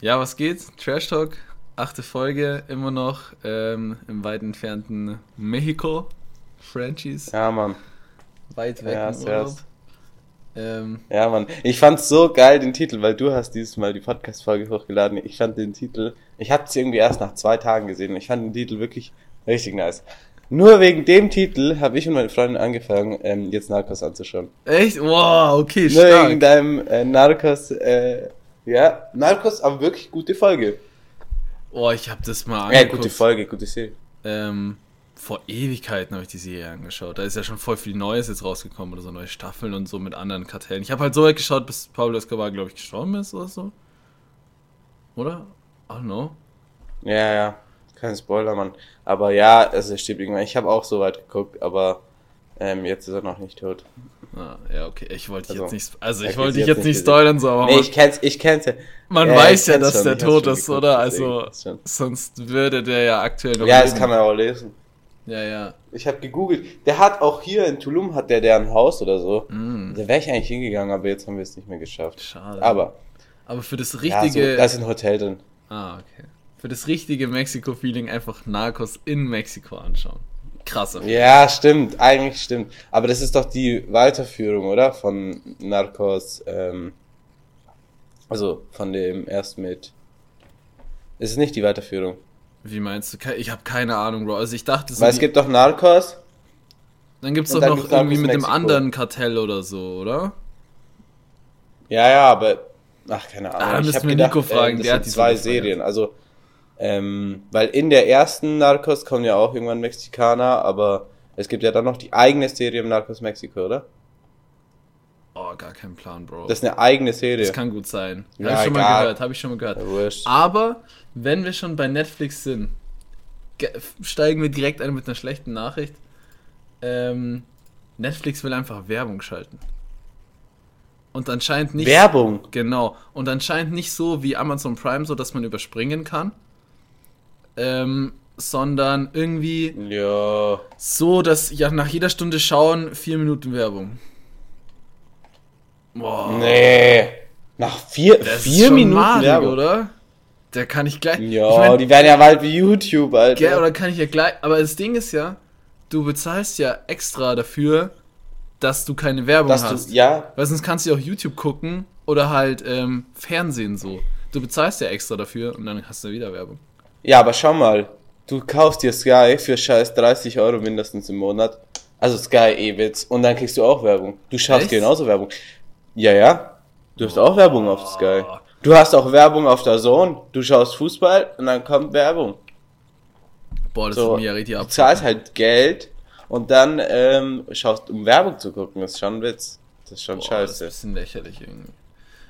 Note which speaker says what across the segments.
Speaker 1: Ja, was geht? Trash Talk, achte Folge, immer noch ähm, im weit entfernten Mexiko. Franchise.
Speaker 2: Ja, Mann.
Speaker 1: Weit weg
Speaker 2: Ja,
Speaker 1: im. Urlaub. Ähm,
Speaker 2: Ja, Mann. Ich fand's so geil, den Titel, weil du hast dieses Mal die Podcast-Folge hochgeladen. Ich fand den Titel, ich hab's irgendwie erst nach zwei Tagen gesehen. Ich fand den Titel wirklich richtig nice. Nur wegen dem Titel habe ich und meine Freundin angefangen, ähm, jetzt Narcos anzuschauen.
Speaker 1: echt? Wow, okay,
Speaker 2: Nur wegen
Speaker 1: stark.
Speaker 2: deinem äh, Narcos, äh, ja, Narcos, aber wirklich gute Folge.
Speaker 1: Oh, ich habe das mal
Speaker 2: Ja,
Speaker 1: angeguckt.
Speaker 2: gute Folge, gute Serie.
Speaker 1: ähm, vor Ewigkeiten habe ich die Serie angeschaut. Da ist ja schon voll viel Neues jetzt rausgekommen oder so neue Staffeln und so mit anderen Kartellen. Ich habe halt so weit geschaut, bis Pablo Escobar, glaube ich, gestorben ist oder so. Oder? I don't know.
Speaker 2: Ja, ja, kein Spoiler, Mann. Aber ja, also er stirbt irgendwann. Ich habe auch so weit geguckt, aber ähm, jetzt ist er noch nicht tot.
Speaker 1: Ah, ja, okay. Ich wollte dich
Speaker 2: Also,
Speaker 1: jetzt nicht, also ich wollte dich
Speaker 2: jetzt
Speaker 1: jetzt
Speaker 2: nicht
Speaker 1: spoilern, so, aber
Speaker 2: Nee,
Speaker 1: man,
Speaker 2: ich kenn's, ich kenn's
Speaker 1: man
Speaker 2: Ja,
Speaker 1: weiß ja, dass
Speaker 2: schon,
Speaker 1: der tot ist,
Speaker 2: geguckt,
Speaker 1: oder? Also, sonst würde der ja aktuell noch
Speaker 2: Ja, das
Speaker 1: leben.
Speaker 2: kann man auch lesen.
Speaker 1: Ja, ja.
Speaker 2: Ich habe gegoogelt. Der hat auch hier in Tulum hat der, der ein Haus oder so.
Speaker 1: Mm,
Speaker 2: Da wäre ich eigentlich hingegangen, aber jetzt haben wir es nicht mehr geschafft.
Speaker 1: schade.
Speaker 2: Aber
Speaker 1: Aber für das
Speaker 2: ja, so,
Speaker 1: richtige.
Speaker 2: da ist ein Hotel drin.
Speaker 1: ah, okay. Für das richtige Mexiko-Feeling einfach Narcos in Mexiko anschauen. Krass. auf jeden
Speaker 2: Ja, stimmt, eigentlich stimmt. Aber das ist doch die Weiterführung, oder? Von Narcos, ähm, also von dem erst mit. Es ist nicht die Weiterführung.
Speaker 1: Wie meinst du? Ich habe keine Ahnung, Bro. Also ich dachte, so
Speaker 2: Weil es gibt doch Narcos.
Speaker 1: dann gibt's
Speaker 2: und
Speaker 1: doch
Speaker 2: dann
Speaker 1: noch irgendwie mit dem
Speaker 2: Mexiko.
Speaker 1: anderen Kartell oder so, oder?
Speaker 2: Ja, ja, aber. Ach, keine Ahnung.
Speaker 1: Ah, da müssen wir
Speaker 2: gedacht,
Speaker 1: Nico fragen,
Speaker 2: ähm, das
Speaker 1: der hat
Speaker 2: sind
Speaker 1: die
Speaker 2: zwei. Serien. Also, ähm, weil in der ersten Narcos kommen ja auch irgendwann Mexikaner, aber es gibt ja dann noch die eigene Serie im Narcos Mexiko, oder?
Speaker 1: Oh, gar kein Plan, Bro.
Speaker 2: Das ist eine eigene Serie.
Speaker 1: Das kann gut sein.
Speaker 2: Ja,
Speaker 1: habe ich schon mal
Speaker 2: egal.
Speaker 1: gehört, habe ich schon mal gehört.
Speaker 2: Wurscht.
Speaker 1: Aber wenn wir schon bei Netflix sind, ge- steigen wir direkt ein mit einer schlechten Nachricht. Ähm, Netflix will einfach Werbung schalten. Und anscheinend nicht.
Speaker 2: Werbung.
Speaker 1: Genau. Und anscheinend nicht so wie Amazon Prime, so dass man überspringen kann. Ähm, sondern irgendwie
Speaker 2: Ja.
Speaker 1: so, dass ja nach jeder Stunde schauen vier Minuten Werbung. Boah.
Speaker 2: Nee. Nach vier,
Speaker 1: Das
Speaker 2: vier Minuten
Speaker 1: madig,
Speaker 2: Werbung.
Speaker 1: oder? Da kann ich gleich.
Speaker 2: Ja,
Speaker 1: ich mein,
Speaker 2: die werden ja bald wie YouTube, Alter.
Speaker 1: Gell, oder kann ich ja gleich. Aber das Ding ist ja, du bezahlst ja extra dafür, dass du keine Werbung
Speaker 2: Dass
Speaker 1: hast.
Speaker 2: du, ja,
Speaker 1: Weil sonst kannst du ja auch YouTube gucken oder halt ähm, Fernsehen so. Du bezahlst ja extra dafür und dann hast du wieder Werbung.
Speaker 2: Ja, aber schau mal. Du kaufst dir Sky für scheiß 30 Euro mindestens im Monat. Also Sky E-Witz. Und dann kriegst du auch Werbung. Du schaust
Speaker 1: Echt?
Speaker 2: genauso Werbung. Ja, ja. Du hast auch Werbung auf Sky. Du hast auch Werbung auf der Zone. Du schaust Fußball und dann kommt Werbung.
Speaker 1: Boah, das
Speaker 2: So,
Speaker 1: ist mir ja richtig
Speaker 2: du
Speaker 1: ab.
Speaker 2: zahlst halt Geld und dann ähm, schaust, um Werbung zu gucken. Das ist schon ein Witz. Das ist schon
Speaker 1: Boah, das ist ein
Speaker 2: scheiße.
Speaker 1: bisschen lächerlich irgendwie.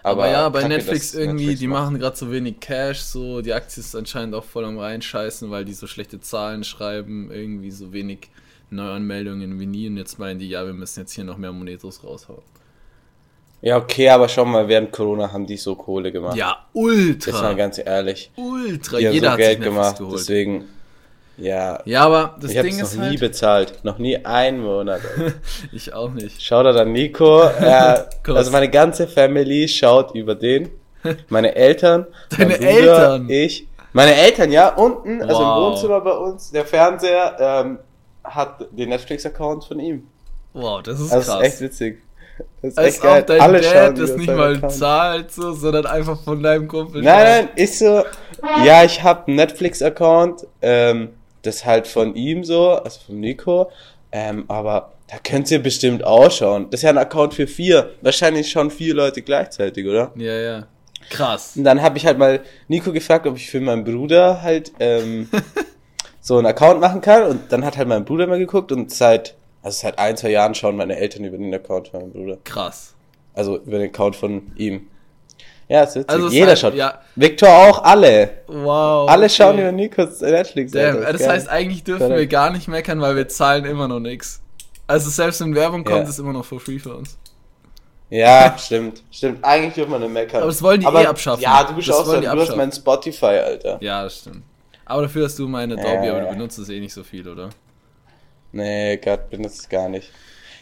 Speaker 1: Aber, ja, bei
Speaker 2: kacke,
Speaker 1: Netflix irgendwie,
Speaker 2: Netflix
Speaker 1: die machen gerade so wenig Cash, so die Aktie ist anscheinend auch voll am reinscheißen, weil die so schlechte Zahlen schreiben, irgendwie so wenig Neuanmeldungen wie nie und jetzt meinen die, ja, wir müssen jetzt hier noch mehr Monetos raushauen.
Speaker 2: Ja, okay, aber schon mal während Corona haben die so Kohle gemacht.
Speaker 1: Ja,
Speaker 2: Jetzt mal
Speaker 1: ultra.
Speaker 2: ganz ehrlich.
Speaker 1: Ultra.
Speaker 2: Die haben
Speaker 1: Jeder
Speaker 2: so
Speaker 1: hat
Speaker 2: Geld gemacht, deswegen. Ja,
Speaker 1: Ja, aber das
Speaker 2: ich habe
Speaker 1: Ding ist
Speaker 2: noch nie
Speaker 1: halt,
Speaker 2: bezahlt. Noch nie einen Monat.
Speaker 1: Ich auch nicht.
Speaker 2: Schaut da dann Nico. Äh, also meine ganze Family schaut über den. Meine Eltern.
Speaker 1: Deine
Speaker 2: mein Bruder,
Speaker 1: Eltern?
Speaker 2: Ich. Meine Eltern, ja, unten, also im
Speaker 1: Wow.
Speaker 2: Wohnzimmer bei uns, der Fernseher ähm, hat den Netflix-Account von ihm.
Speaker 1: Wow, das ist
Speaker 2: Das
Speaker 1: krass.
Speaker 2: ist echt witzig. Das ist
Speaker 1: Als
Speaker 2: echt geil.
Speaker 1: ob dein
Speaker 2: Alle
Speaker 1: Dad
Speaker 2: schauen
Speaker 1: das nicht mal
Speaker 2: Account.
Speaker 1: zahlt, so, sondern einfach von deinem Kumpel.
Speaker 2: Nein, nein, ist so. Ja, ich habe einen Netflix-Account, ähm, das halt von ihm so, also von Nico. Ähm, aber da könnt ihr bestimmt ausschauen. Das ist ja ein Account für vier. Wahrscheinlich schon vier Leute gleichzeitig, oder?
Speaker 1: Ja, ja. Krass.
Speaker 2: Und dann habe ich halt mal Nico gefragt, ob ich für meinen Bruder halt ähm, so einen Account machen kann. Und dann hat halt mein Bruder mal geguckt und seit, also seit ein, zwei Jahren schauen meine Eltern über den Account von meinem Bruder.
Speaker 1: Krass.
Speaker 2: Also über den Account von ihm. Ja, ist.
Speaker 1: Also es
Speaker 2: Jeder
Speaker 1: heißt-
Speaker 2: schaut.
Speaker 1: ja.
Speaker 2: Victor auch, alle.
Speaker 1: Wow.
Speaker 2: Alle schauen
Speaker 1: okay.
Speaker 2: über Nikos Netflix.
Speaker 1: Damn, das
Speaker 2: geil.
Speaker 1: heißt, eigentlich dürfen wir gar nicht meckern, weil wir zahlen immer noch nix. Also selbst wenn Werbung kommt,
Speaker 2: Ja.
Speaker 1: ist immer noch for free für uns.
Speaker 2: Ja, stimmt. Stimmt. Eigentlich dürfen wir nicht meckern.
Speaker 1: Aber das wollen die eh abschaffen.
Speaker 2: Ja, du bist
Speaker 1: Das
Speaker 2: auch so, du hast mein Spotify, Alter.
Speaker 1: Ja, das stimmt. Aber dafür hast du meine
Speaker 2: Ja,
Speaker 1: Dolby, aber du benutzt es eh nicht so viel, oder?
Speaker 2: Nee, Gott, benutzt es gar nicht.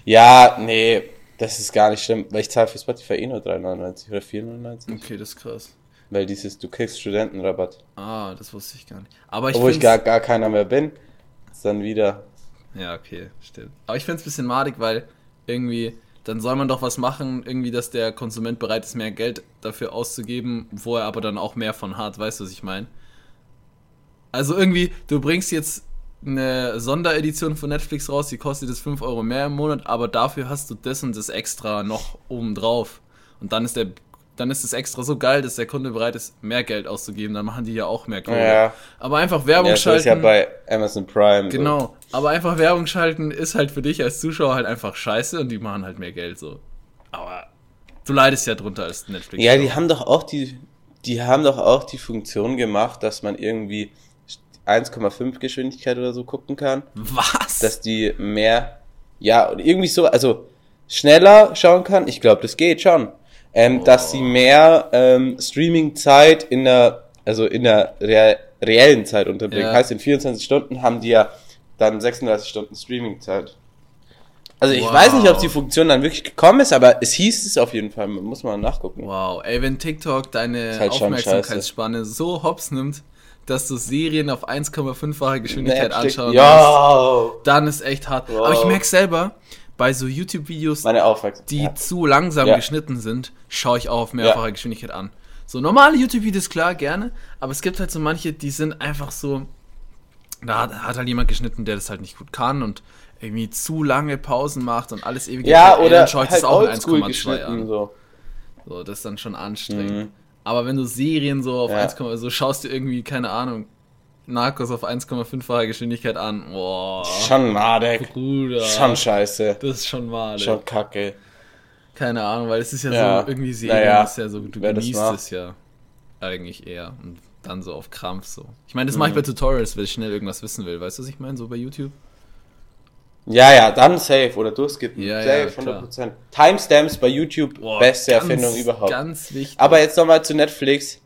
Speaker 2: Ja, nee, das ist gar nicht schlimm, weil ich zahle für Spotify eh nur 3,99 oder 4,99.
Speaker 1: Okay, das ist krass.
Speaker 2: Weil dieses, du kriegst Studentenrabatt.
Speaker 1: Ah, das wusste ich gar nicht. Aber ich
Speaker 2: Obwohl ich gar, gar keiner mehr bin, ist dann wieder.
Speaker 1: Ja, okay, stimmt. Aber ich finde es ein bisschen madig, weil irgendwie, dann soll man doch was machen, irgendwie, dass der Konsument bereit ist, mehr Geld dafür auszugeben, wo er aber dann auch mehr von hat. Weißt du, was ich meine? Also irgendwie, du bringst jetzt eine Sonderedition von Netflix raus, die kostet jetzt 5 Euro mehr im Monat, aber dafür hast du das und das extra noch obendrauf. Und dann ist der dann ist es extra so geil, dass der Kunde bereit ist, mehr Geld auszugeben. Dann machen die ja auch mehr Kohle.
Speaker 2: Ja.
Speaker 1: Aber einfach Werbung
Speaker 2: ja,
Speaker 1: schalten.
Speaker 2: Das ist ja bei Amazon Prime.
Speaker 1: Genau. So. Aber einfach Werbung schalten ist halt für dich als Zuschauer halt einfach scheiße und die machen halt mehr Geld so. Aber du leidest ja drunter als Netflix.
Speaker 2: Ja, die haben doch auch die, die haben doch auch die Funktion gemacht, dass man irgendwie 1,5 Geschwindigkeit oder so gucken kann.
Speaker 1: Was?
Speaker 2: Dass die mehr, ja, und irgendwie so, also schneller schauen kann. Ich glaube, das geht schon. Ähm, oh. Dass sie oh. mehr ähm, Streaming-Zeit in der, also in der re reellen Zeit unterbringen.
Speaker 1: Ja.
Speaker 2: Heißt, in 24 Stunden haben die ja dann 36 Stunden Streaming-Zeit. Also ich
Speaker 1: wow.
Speaker 2: weiß nicht, ob die Funktion dann wirklich gekommen ist, aber es hieß es auf jeden Fall. Muss man nachgucken.
Speaker 1: Wow, ey, wenn TikTok deine
Speaker 2: halt
Speaker 1: Aufmerksamkeitsspanne so hops nimmt dass du Serien auf 1,5-fache Geschwindigkeit anschauen musst, dann ist echt hart.
Speaker 2: Wow.
Speaker 1: Aber ich merke selber, bei so YouTube-Videos, die
Speaker 2: ja.
Speaker 1: zu langsam
Speaker 2: ja.
Speaker 1: geschnitten sind, schaue ich auch auf mehrfache ja. Geschwindigkeit an. So normale YouTube-Videos, klar, gerne, aber es gibt halt so manche, die sind einfach so, da hat halt jemand geschnitten, der das halt nicht gut kann und irgendwie zu lange Pausen macht und alles ewig.
Speaker 2: Ja,
Speaker 1: Zeit,
Speaker 2: oder ey,
Speaker 1: dann schaue ich
Speaker 2: halt
Speaker 1: das auch in 1,2 an.
Speaker 2: So.
Speaker 1: so, das ist dann schon anstrengend.
Speaker 2: Mhm.
Speaker 1: Aber wenn du Serien so auf
Speaker 2: ja.
Speaker 1: 1, so schaust du irgendwie, keine Ahnung, Narcos auf 1,5-fache Geschwindigkeit an. Boah.
Speaker 2: Schon madig.
Speaker 1: Bruder.
Speaker 2: Schon scheiße.
Speaker 1: Das ist schon madig.
Speaker 2: Schon kacke.
Speaker 1: Keine Ahnung, weil es ist ja,
Speaker 2: ja.
Speaker 1: so, irgendwie Serien
Speaker 2: naja.
Speaker 1: ist ja so, du
Speaker 2: Wer
Speaker 1: genießt es ja eigentlich eher. Und dann so auf Krampf so. Ich meine, das mhm. mache ich bei mhm. Tutorials, wenn ich schnell irgendwas wissen will. Weißt du, was ich meine? So bei YouTube.
Speaker 2: Ja, ja, dann safe oder durchskippen.
Speaker 1: Ja,
Speaker 2: safe,
Speaker 1: ja,
Speaker 2: 100%. Klar. Timestamps bei YouTube,
Speaker 1: Boah,
Speaker 2: beste
Speaker 1: ganz,
Speaker 2: Erfindung überhaupt.
Speaker 1: Ganz wichtig.
Speaker 2: Aber jetzt nochmal zu Netflix.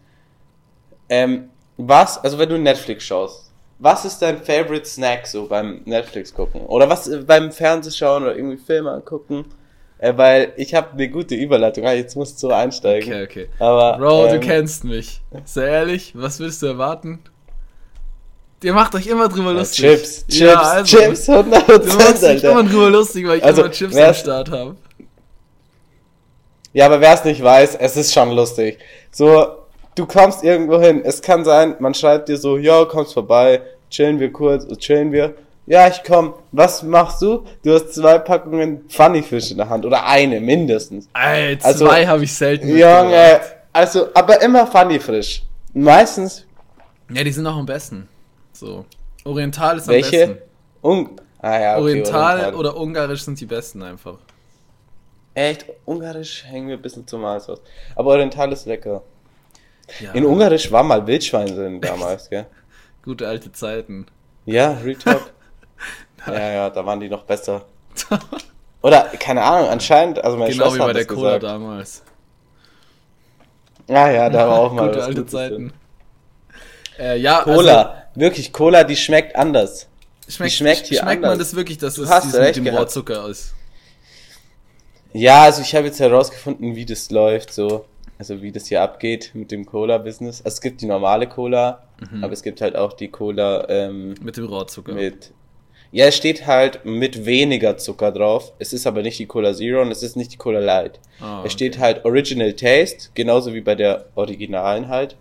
Speaker 2: Ähm, was, also wenn du Netflix schaust, was ist dein favorite Snack so beim Netflix gucken? Oder was äh, beim Fernsehschauen oder irgendwie Filme angucken? Äh, weil ich habe eine gute Überleitung, ah, jetzt musst du einsteigen.
Speaker 1: Okay, okay.
Speaker 2: Aber,
Speaker 1: Bro,
Speaker 2: ähm, du
Speaker 1: kennst mich. Sehr ehrlich, was willst du erwarten? Ihr macht euch immer drüber lustig.
Speaker 2: Ja, Chips, Chips,
Speaker 1: ja, also,
Speaker 2: Chips, 100%.
Speaker 1: Ihr macht euch immer drüber lustig, weil ich
Speaker 2: also,
Speaker 1: immer Chips am Start habe.
Speaker 2: Ja, aber wer es nicht weiß, es ist schon lustig. So, du kommst irgendwo hin. Es kann sein, man schreibt dir so, yo, kommst vorbei, chillen wir kurz, chillen wir. Ja, ich komm. Was machst du? Du hast zwei Packungen Funnyfish in der Hand. Oder eine, mindestens.
Speaker 1: Ey,
Speaker 2: also,
Speaker 1: zwei also, habe ich selten.
Speaker 2: Junge, also, aber immer Funnyfish. Meistens.
Speaker 1: Ja, die sind auch am besten. So. Oriental ist am
Speaker 2: Welche?
Speaker 1: besten.
Speaker 2: Un ah, ja, okay,
Speaker 1: Oriental, Oriental oder Ungarisch sind die besten einfach.
Speaker 2: Echt, Ungarisch hängen wir ein bisschen zum Hals aus. Aber Oriental ist lecker.
Speaker 1: Ja.
Speaker 2: In Ungarisch war mal Wildschwein drin damals, gell?
Speaker 1: Gute alte Zeiten.
Speaker 2: Ja, Retalk. ja, ja, da waren die noch besser. Oder, keine Ahnung, anscheinend, also meine
Speaker 1: genau
Speaker 2: Schwester
Speaker 1: wie
Speaker 2: bei
Speaker 1: der Cola damals.
Speaker 2: Ja, ja, da war auch mal.
Speaker 1: Gute alte Zeiten. Äh, ja, also
Speaker 2: Cola, also, wirklich Cola, die schmeckt anders.
Speaker 1: Schmeckt,
Speaker 2: die schmeckt hier
Speaker 1: schmeckt
Speaker 2: anders.
Speaker 1: Schmeckt man das wirklich, dass
Speaker 2: du
Speaker 1: das
Speaker 2: hast
Speaker 1: mit dem. Rohrzucker ist?
Speaker 2: Ja, also ich habe jetzt herausgefunden, wie das läuft, so. Also wie das hier abgeht mit dem Cola-Business. Also es gibt die normale Cola,
Speaker 1: mhm.
Speaker 2: aber es gibt halt auch die Cola ähm,
Speaker 1: mit dem Rohrzucker.
Speaker 2: Mit ja, es steht halt mit weniger Zucker drauf. Es ist aber nicht die Cola Zero und es ist nicht die Cola Light.
Speaker 1: Oh, okay.
Speaker 2: Es steht halt Original Taste, genauso wie bei der originalen halt.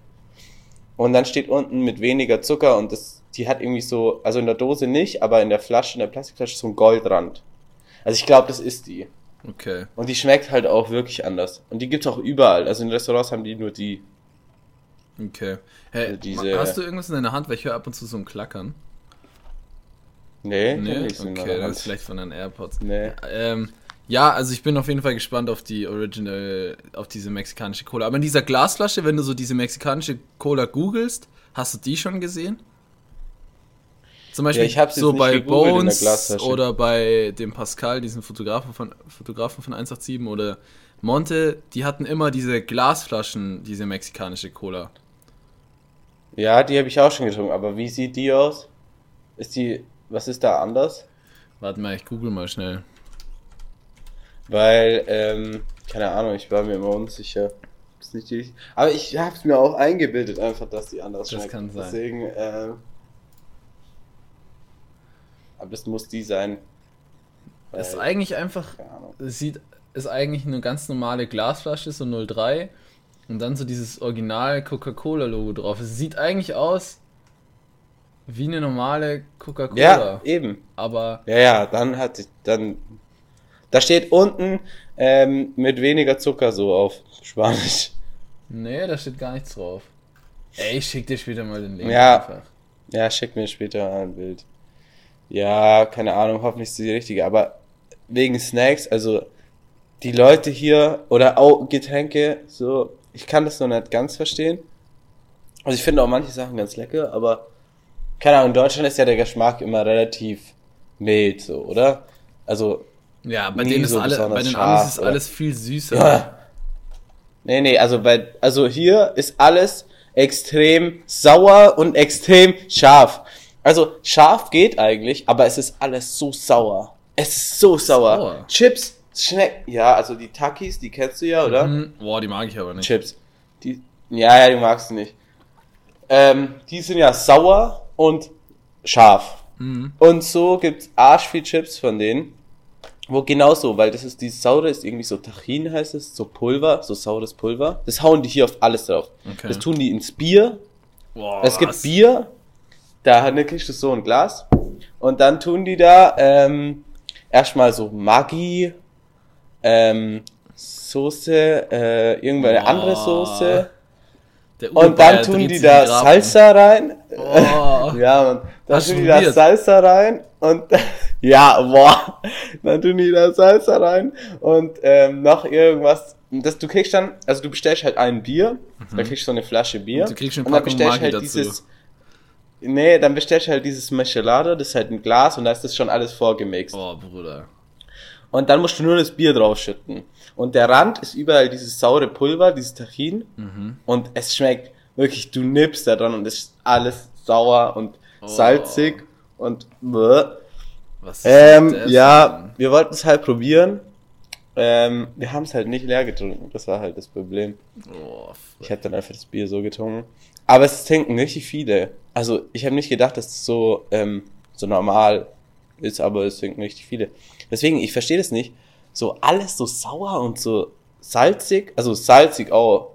Speaker 2: Und dann steht unten mit weniger Zucker und das, die hat irgendwie so, also in der Dose nicht, aber in der Flasche, in der Plastikflasche so ein Goldrand. Also ich glaube, das ist die.
Speaker 1: Okay.
Speaker 2: Und die schmeckt halt auch wirklich anders. Und die gibt's auch überall. Also in Restaurants haben die nur die.
Speaker 1: Okay. Hey,
Speaker 2: also diese,
Speaker 1: hast du irgendwas in deiner Hand? Weil ich höre ab und zu so ein Klackern.
Speaker 2: Nee,
Speaker 1: nee? okay, das ist vielleicht von deinen AirPods.
Speaker 2: Nee.
Speaker 1: Ähm, ja, also ich bin auf jeden Fall gespannt auf die Original, auf diese mexikanische Cola. Aber in dieser Glasflasche, wenn du so diese mexikanische Cola googelst, hast du die schon gesehen? Zum Beispiel
Speaker 2: ja,
Speaker 1: so bei Bones oder bei dem Pascal, diesen Fotografen von, Fotografen von 187 oder Monte, die hatten immer diese Glasflaschen, diese mexikanische Cola.
Speaker 2: Ja, die habe ich auch schon getrunken, aber wie sieht die aus? Ist die, was ist da anders?
Speaker 1: Warte mal, ich google mal schnell.
Speaker 2: Weil, ähm, keine Ahnung, ich war mir immer unsicher. Ist nicht die, aber ich habe es mir auch eingebildet, einfach, dass die anders schmeckt.
Speaker 1: Das kann sein.
Speaker 2: Deswegen, ähm, aber das muss die sein.
Speaker 1: Es Ist eigentlich einfach, sieht, ist eigentlich eine ganz normale Glasflasche, so 03. Und dann so dieses original Coca-Cola-Logo drauf. Es sieht eigentlich aus wie eine normale Coca-Cola.
Speaker 2: Ja, eben.
Speaker 1: Aber.
Speaker 2: Ja, ja, dann hat ich, dann da steht unten, ähm, mit weniger Zucker so auf Spanisch.
Speaker 1: nee, da steht gar nichts drauf. Ey, ich schick dir später mal den Link.
Speaker 2: Ja.
Speaker 1: Einfach.
Speaker 2: Ja, schick mir später ein Bild. Ja, keine Ahnung, hoffentlich ist die richtige, aber wegen Snacks, also die Leute hier oder auch Getränke, so, ich kann das noch nicht ganz verstehen. Also ich finde auch manche Sachen ganz lecker, aber keine Ahnung, in Deutschland ist ja der Geschmack immer relativ mild, so, oder? Also,
Speaker 1: Ja, bei denen ist
Speaker 2: so
Speaker 1: alle, bei den
Speaker 2: scharf,
Speaker 1: Amis ist alles viel süßer.
Speaker 2: ja. Nee, nee, also bei, also hier ist alles extrem sauer und extrem scharf. Also scharf geht eigentlich, aber es ist alles so sauer. Es ist so sauer.
Speaker 1: Sauer?
Speaker 2: Chips schmecken, ja, also die Takis, die kennst du ja, oder?
Speaker 1: Mhm. Boah, die mag ich aber nicht.
Speaker 2: Chips. Die, ja, ja, die magst du nicht. Ähm, die sind ja sauer und scharf.
Speaker 1: Mhm.
Speaker 2: Und so gibt's arsch viel Chips von denen. Wo genauso, weil das ist dieses saure ist irgendwie so Tachin heißt es, so Pulver, so saures Pulver. Das hauen die hier auf alles drauf.
Speaker 1: Okay.
Speaker 2: Das tun die ins Bier.
Speaker 1: Boah,
Speaker 2: es gibt
Speaker 1: was?
Speaker 2: Bier, da ne, kriegst du so ein Glas. Und dann tun die da ähm, erstmal so Maggi, ähm, Soße, äh, irgendeine
Speaker 1: Boah.
Speaker 2: andere Soße. Und dann tun die da. Salsa rein.
Speaker 1: Oh.
Speaker 2: Ja, Mann. Dann
Speaker 1: Hast
Speaker 2: tun die da? Salsa rein und ja, boah. Dann tun die da Salsa rein und ähm, noch irgendwas. Das, du kriegst dann, also du bestellst halt ein Bier, dann kriegst du so eine Flasche Bier.
Speaker 1: Mhm. Und du kriegst eine
Speaker 2: und dann
Speaker 1: Packung
Speaker 2: bestellst
Speaker 1: Maggi
Speaker 2: halt
Speaker 1: dazu.
Speaker 2: dieses. Nee, dann bestellst du halt dieses Michelada, das ist halt ein Glas und da ist das schon alles vorgemixt.
Speaker 1: Oh, Bruder.
Speaker 2: Und dann musst du nur das Bier draufschütten. Und der Rand ist überall dieses saure Pulver, dieses Tachin.
Speaker 1: Mhm.
Speaker 2: Und es schmeckt wirklich, du nippst da dran und es ist alles sauer und
Speaker 1: Oh.
Speaker 2: salzig und bäh.
Speaker 1: Was ist
Speaker 2: Ähm,
Speaker 1: das
Speaker 2: ja, wir wollten es halt probieren. Ähm, wir haben es halt nicht leer getrunken. Das war halt das Problem.
Speaker 1: Oh,
Speaker 2: Ich hätte dann einfach das Bier so getrunken. Aber es trinken richtig viele. Also ich habe nicht gedacht, dass es so, ähm, so normal ist, aber es trinken richtig viele. Deswegen, ich verstehe das nicht. So alles so sauer und so salzig. Also salzig auch.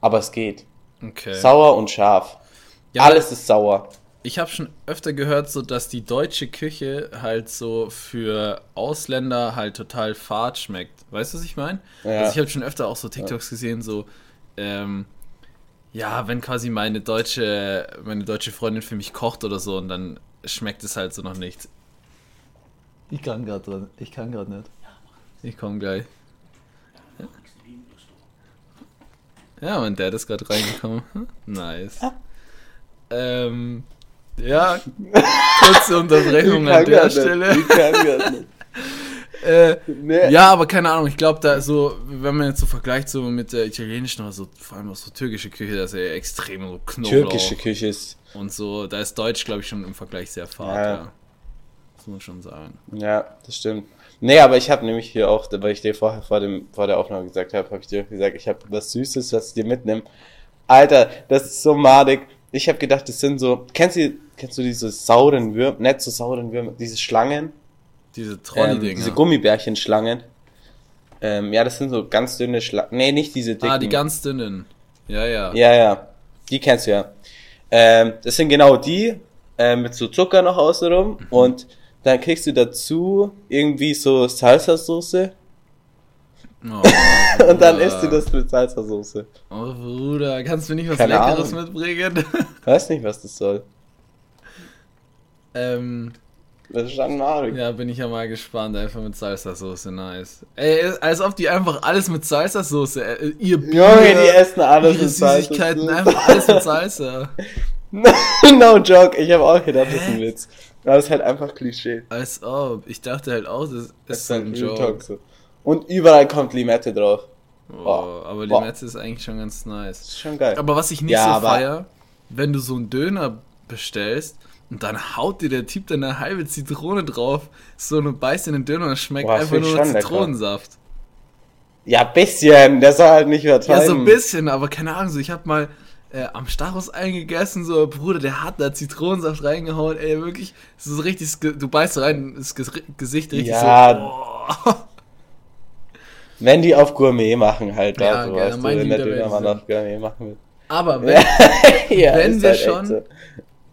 Speaker 2: Aber es geht.
Speaker 1: okay.
Speaker 2: Sauer und scharf.
Speaker 1: Ja,
Speaker 2: Alles ist sauer.
Speaker 1: Ich habe schon öfter gehört, so dass die deutsche Küche halt so für Ausländer halt total fad schmeckt. Weißt du, was ich meine?
Speaker 2: Ja.
Speaker 1: Also ich habe schon öfter auch so TikToks gesehen, so ähm, ja, wenn quasi meine deutsche meine deutsche Freundin für mich kocht oder so und dann schmeckt es halt so noch nichts. Ich kann gerade dran. Ich kann gerade nicht. Ich komme gleich. Ja, mein Dad ist gerade reingekommen. Nice. Ähm, ja, kurze Unterbrechung an der Stelle.
Speaker 2: Ich kann gar nicht.
Speaker 1: Äh,
Speaker 2: Nee.
Speaker 1: ja, aber keine Ahnung, ich glaube, da so, wenn man jetzt so vergleicht so mit der italienischen oder so, vor allem auch so türkische Küche, da ist ja extrem so Knoblauch
Speaker 2: Türkische Küche ist,
Speaker 1: und so, da ist Deutsch, glaube ich, schon im Vergleich sehr fad,
Speaker 2: Ja.
Speaker 1: ja. Das muss schon sagen.
Speaker 2: ja, das stimmt. Nee, aber ich habe nämlich hier auch, weil ich dir vorher vor, dem, vor der Aufnahme gesagt habe, habe ich dir gesagt, ich habe was Süßes, was ich dir mitnehme. Alter, das ist so madig. Ich habe gedacht, das sind so, kennst du, kennst du diese sauren Würmer, nicht so sauren Würmer, diese Schlangen?
Speaker 1: Diese
Speaker 2: Ähm,
Speaker 1: Trolley-Dinger.
Speaker 2: diese Gummibärchenschlangen. Ähm, ja, das sind so ganz dünne Schlangen. Nee, nicht diese dicken.
Speaker 1: ah, die ganz dünnen. Ja, ja.
Speaker 2: Ja, ja. Die kennst du ja. Ähm, das sind genau die, ähm, mit so Zucker noch außenrum.
Speaker 1: Mhm.
Speaker 2: Und dann kriegst du dazu irgendwie so Salsa-Soße.
Speaker 1: Oh,
Speaker 2: Und dann isst du das mit Salsa-Soße.
Speaker 1: Oh, Bruder, kannst du nicht was
Speaker 2: Keine
Speaker 1: Leckeres
Speaker 2: Ahnung.
Speaker 1: mitbringen?
Speaker 2: Weiß nicht, was das soll.
Speaker 1: ähm,
Speaker 2: Das ist schon madig.
Speaker 1: ja, bin ich ja mal gespannt. Einfach mit Salsa-Soße, nice. Ey, als ob die einfach alles mit Salsa-Soße, äh, ihr Bier,
Speaker 2: Junge, die essen alles
Speaker 1: ihre
Speaker 2: mit Salsa.
Speaker 1: Süßigkeiten, einfach alles mit Salsa.
Speaker 2: no joke, ich habe auch gedacht, das ist ein Witz. Das ist halt einfach Klischee.
Speaker 1: Als ob. Ich dachte halt auch, das
Speaker 2: Das
Speaker 1: ist ein
Speaker 2: Real
Speaker 1: Joke.
Speaker 2: So. Und überall kommt Limette drauf.
Speaker 1: Oh,
Speaker 2: Boah.
Speaker 1: aber. Limette ist eigentlich schon ganz
Speaker 2: Das
Speaker 1: nice.
Speaker 2: ist schon geil.
Speaker 1: Aber was ich nicht
Speaker 2: Ja,
Speaker 1: so feier, wenn du so einen Döner bestellst und dann haut dir der Typ dann eine halbe Zitrone drauf, so eine beißt in den Döner und schmeckt
Speaker 2: Boah, das
Speaker 1: einfach nur
Speaker 2: schon lecker.
Speaker 1: Zitronensaft.
Speaker 2: Ja, bisschen, der soll halt nicht übertreiben.
Speaker 1: Ja, so ein bisschen, aber keine Ahnung, so ich hab mal äh, am Stachus eingegessen, so, Bruder, der hat da Zitronensaft reingehauen, ey, wirklich, so richtig, das Ge- du beißt rein, das Ges- Gesicht richtig
Speaker 2: Ja.
Speaker 1: so, oh.
Speaker 2: Wenn die auf Gourmet machen halt, da,
Speaker 1: Ja,
Speaker 2: so,
Speaker 1: geil,
Speaker 2: weißt du, wenn der Dönermann auf Gourmet machen will.
Speaker 1: Aber wenn,
Speaker 2: ja,
Speaker 1: Wenn
Speaker 2: ist
Speaker 1: wir
Speaker 2: halt
Speaker 1: schon-
Speaker 2: so.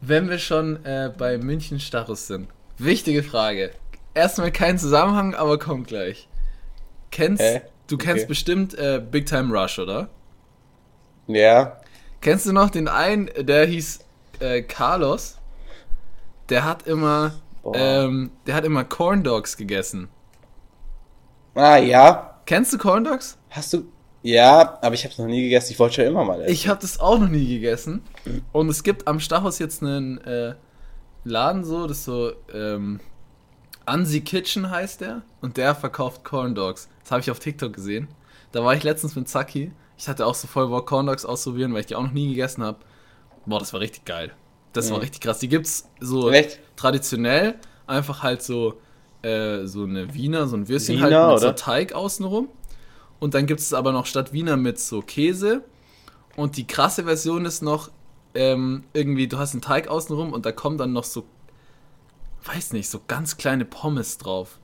Speaker 1: wenn wir schon äh, bei München Stachus sind, wichtige Frage. Erstmal kein Zusammenhang, aber kommt gleich. Kennst,
Speaker 2: Hä?
Speaker 1: du kennst
Speaker 2: Okay.
Speaker 1: bestimmt äh, Big Time Rush, oder?
Speaker 2: Ja,
Speaker 1: Kennst du noch den einen, der hieß äh, Carlos? Der hat immer, ähm, der hat immer Corn Dogs gegessen.
Speaker 2: ah ja,
Speaker 1: Kennst du Corn Dogs?
Speaker 2: hast du, ja, aber ich hab's noch nie gegessen, ich wollte schon immer mal essen.
Speaker 1: Ich habe das auch noch nie gegessen. Und es gibt am Stachus jetzt einen äh, Laden so, das so, ähm, Ansi Kitchen heißt der. Und der verkauft Corn Dogs. Das habe ich auf TikTok gesehen. Da war ich letztens mit Zaki. Ich hatte auch so voll Bock, Corn Dogs auszuprobieren, weil ich die auch noch nie gegessen habe. Boah, das war richtig geil. Das war
Speaker 2: Mhm.
Speaker 1: richtig krass. Die gibt's so
Speaker 2: Echt?
Speaker 1: traditionell, einfach halt so, äh, so eine Wiener, so ein Würstchen
Speaker 2: Wiener,
Speaker 1: halt mit so
Speaker 2: oder?
Speaker 1: Teig außenrum. Und dann gibt es aber noch statt Wiener mit so Käse. Und die krasse Version ist noch ähm, irgendwie, du hast einen Teig außenrum und da kommen dann noch so, weiß nicht, so ganz kleine Pommes drauf.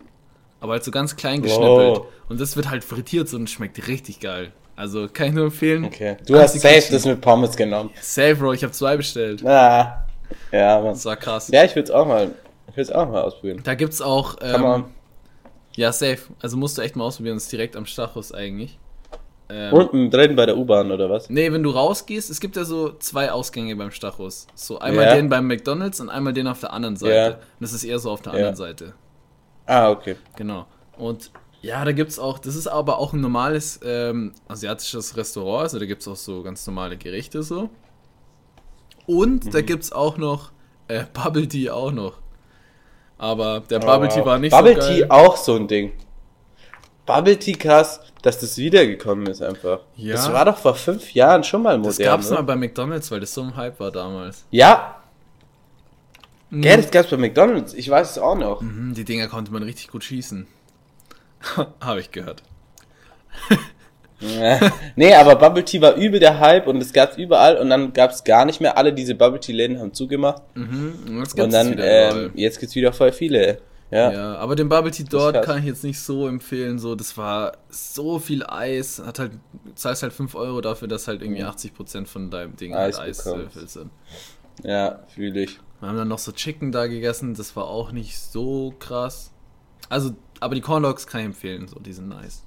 Speaker 1: Aber halt so ganz klein geschnippelt.
Speaker 2: Wow.
Speaker 1: Und das wird halt frittiert so und schmeckt richtig geil. Also kann ich nur empfehlen.
Speaker 2: Okay, du hast safe
Speaker 1: Kitchen.
Speaker 2: das mit Pommes genommen.
Speaker 1: Safe, Bro, ich habe zwei bestellt.
Speaker 2: Ah, ja, man.
Speaker 1: Das war krass.
Speaker 2: Ja, ich will's auch mal, ich will's auch mal ausprobieren.
Speaker 1: Da gibt's auch. Ähm, ja, safe. Also musst du echt mal ausprobieren. Das ist direkt am Stachus eigentlich. Ähm,
Speaker 2: Unten drin bei der U-Bahn oder was?
Speaker 1: Nee, wenn du rausgehst, es gibt ja so zwei Ausgänge beim Stachus. So einmal
Speaker 2: Ja.
Speaker 1: den beim McDonalds und einmal den auf der anderen Seite.
Speaker 2: Ja.
Speaker 1: Und das ist eher so auf der
Speaker 2: Ja.
Speaker 1: anderen Seite.
Speaker 2: Ah, okay.
Speaker 1: Genau. Und ja, da gibt's auch, das ist aber auch ein normales ähm, asiatisches Restaurant, also da gibt's auch so ganz normale Gerichte so. Und
Speaker 2: Mhm.
Speaker 1: da gibt's auch noch äh, Bubble Tea auch noch. Aber der Bubble Tea
Speaker 2: Oh, wow.
Speaker 1: war nicht
Speaker 2: Bubble
Speaker 1: so geil.
Speaker 2: Tea auch so ein Ding. Bubble Tea krass, dass das wiedergekommen ist einfach.
Speaker 1: Ja.
Speaker 2: Das war doch vor fünf Jahren schon mal modern.
Speaker 1: Das gab's
Speaker 2: oder?
Speaker 1: mal bei McDonalds, weil das so ein Hype war damals.
Speaker 2: Ja,
Speaker 1: Mhm.
Speaker 2: gell, das gab's bei McDonalds. Ich weiß es auch noch.
Speaker 1: Mhm, Die Dinger konnte man richtig gut schießen. Habe ich gehört.
Speaker 2: nee, aber Bubble Tea war übel der Hype und es gab's überall und dann gab's gar nicht mehr. Alle diese Bubble Tea Läden haben zugemacht
Speaker 1: Mhm. Und, jetzt
Speaker 2: und
Speaker 1: gibt's
Speaker 2: dann
Speaker 1: wieder
Speaker 2: ähm, jetzt gibt's wieder voll viele. Ja.
Speaker 1: Ja, aber den Bubble Tea dort kann ich jetzt nicht so empfehlen. So, das war so viel Eis. Hat halt, zahlst halt 5 Euro dafür, dass halt irgendwie 80% von deinem Ding halt
Speaker 2: Eis
Speaker 1: Eis
Speaker 2: bekommst.
Speaker 1: äh, sind.
Speaker 2: Ja, fühle ich.
Speaker 1: Wir haben dann noch so Chicken da gegessen. Das war auch nicht so krass. Also, aber die Corn Dogs kann ich empfehlen. So, die sind nice.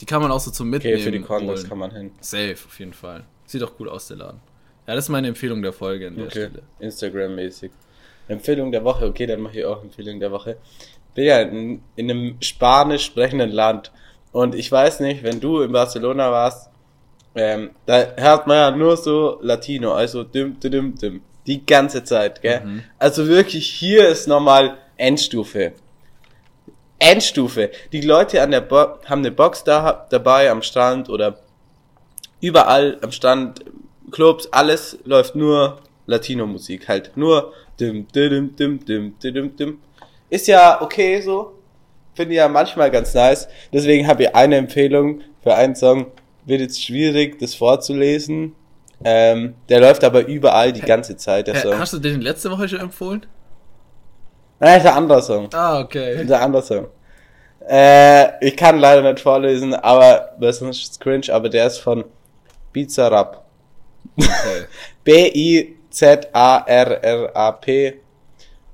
Speaker 1: Die kann man auch so zum Mitnehmen.
Speaker 2: Okay, für die Corndogs
Speaker 1: holen.
Speaker 2: kann man hin.
Speaker 1: Safe, auf jeden Fall. Sieht auch gut aus, der Laden. Ja, das ist meine Empfehlung der Folge an der
Speaker 2: Okay,
Speaker 1: Stelle.
Speaker 2: Instagram-mäßig. Empfehlung der Woche, okay, dann mache ich auch Empfehlung der Woche. Bin ja in, in einem spanisch sprechenden Land und ich weiß nicht, wenn du in Barcelona warst, ähm, da hört man ja nur so Latino, also dim, dim, dim, dim. Die ganze Zeit, gell?
Speaker 1: Mhm.
Speaker 2: Also wirklich, hier ist nochmal Endstufe. Endstufe. Die Leute an der Bo haben eine Box da, dabei am Strand oder überall am Strand, Clubs, alles läuft nur Latino-Musik, halt nur dim, dim, dim, dim, dim, dim, dim. Ist ja okay so. Finde ich ja manchmal ganz nice. Deswegen habe ich eine Empfehlung für einen Song. Wird jetzt schwierig, das vorzulesen. Ähm, der läuft aber überall die ganze Zeit, der Song.
Speaker 1: hast du den letzte Woche schon empfohlen?
Speaker 2: Nein, ist ein anderer Song.
Speaker 1: Ah, okay.
Speaker 2: Ist ein anderer Song. Äh, ich kann leider nicht vorlesen, aber das ist cringe, aber der ist von Bizarrap.
Speaker 1: okay.
Speaker 2: B-I-Z-A-R-R-A-P.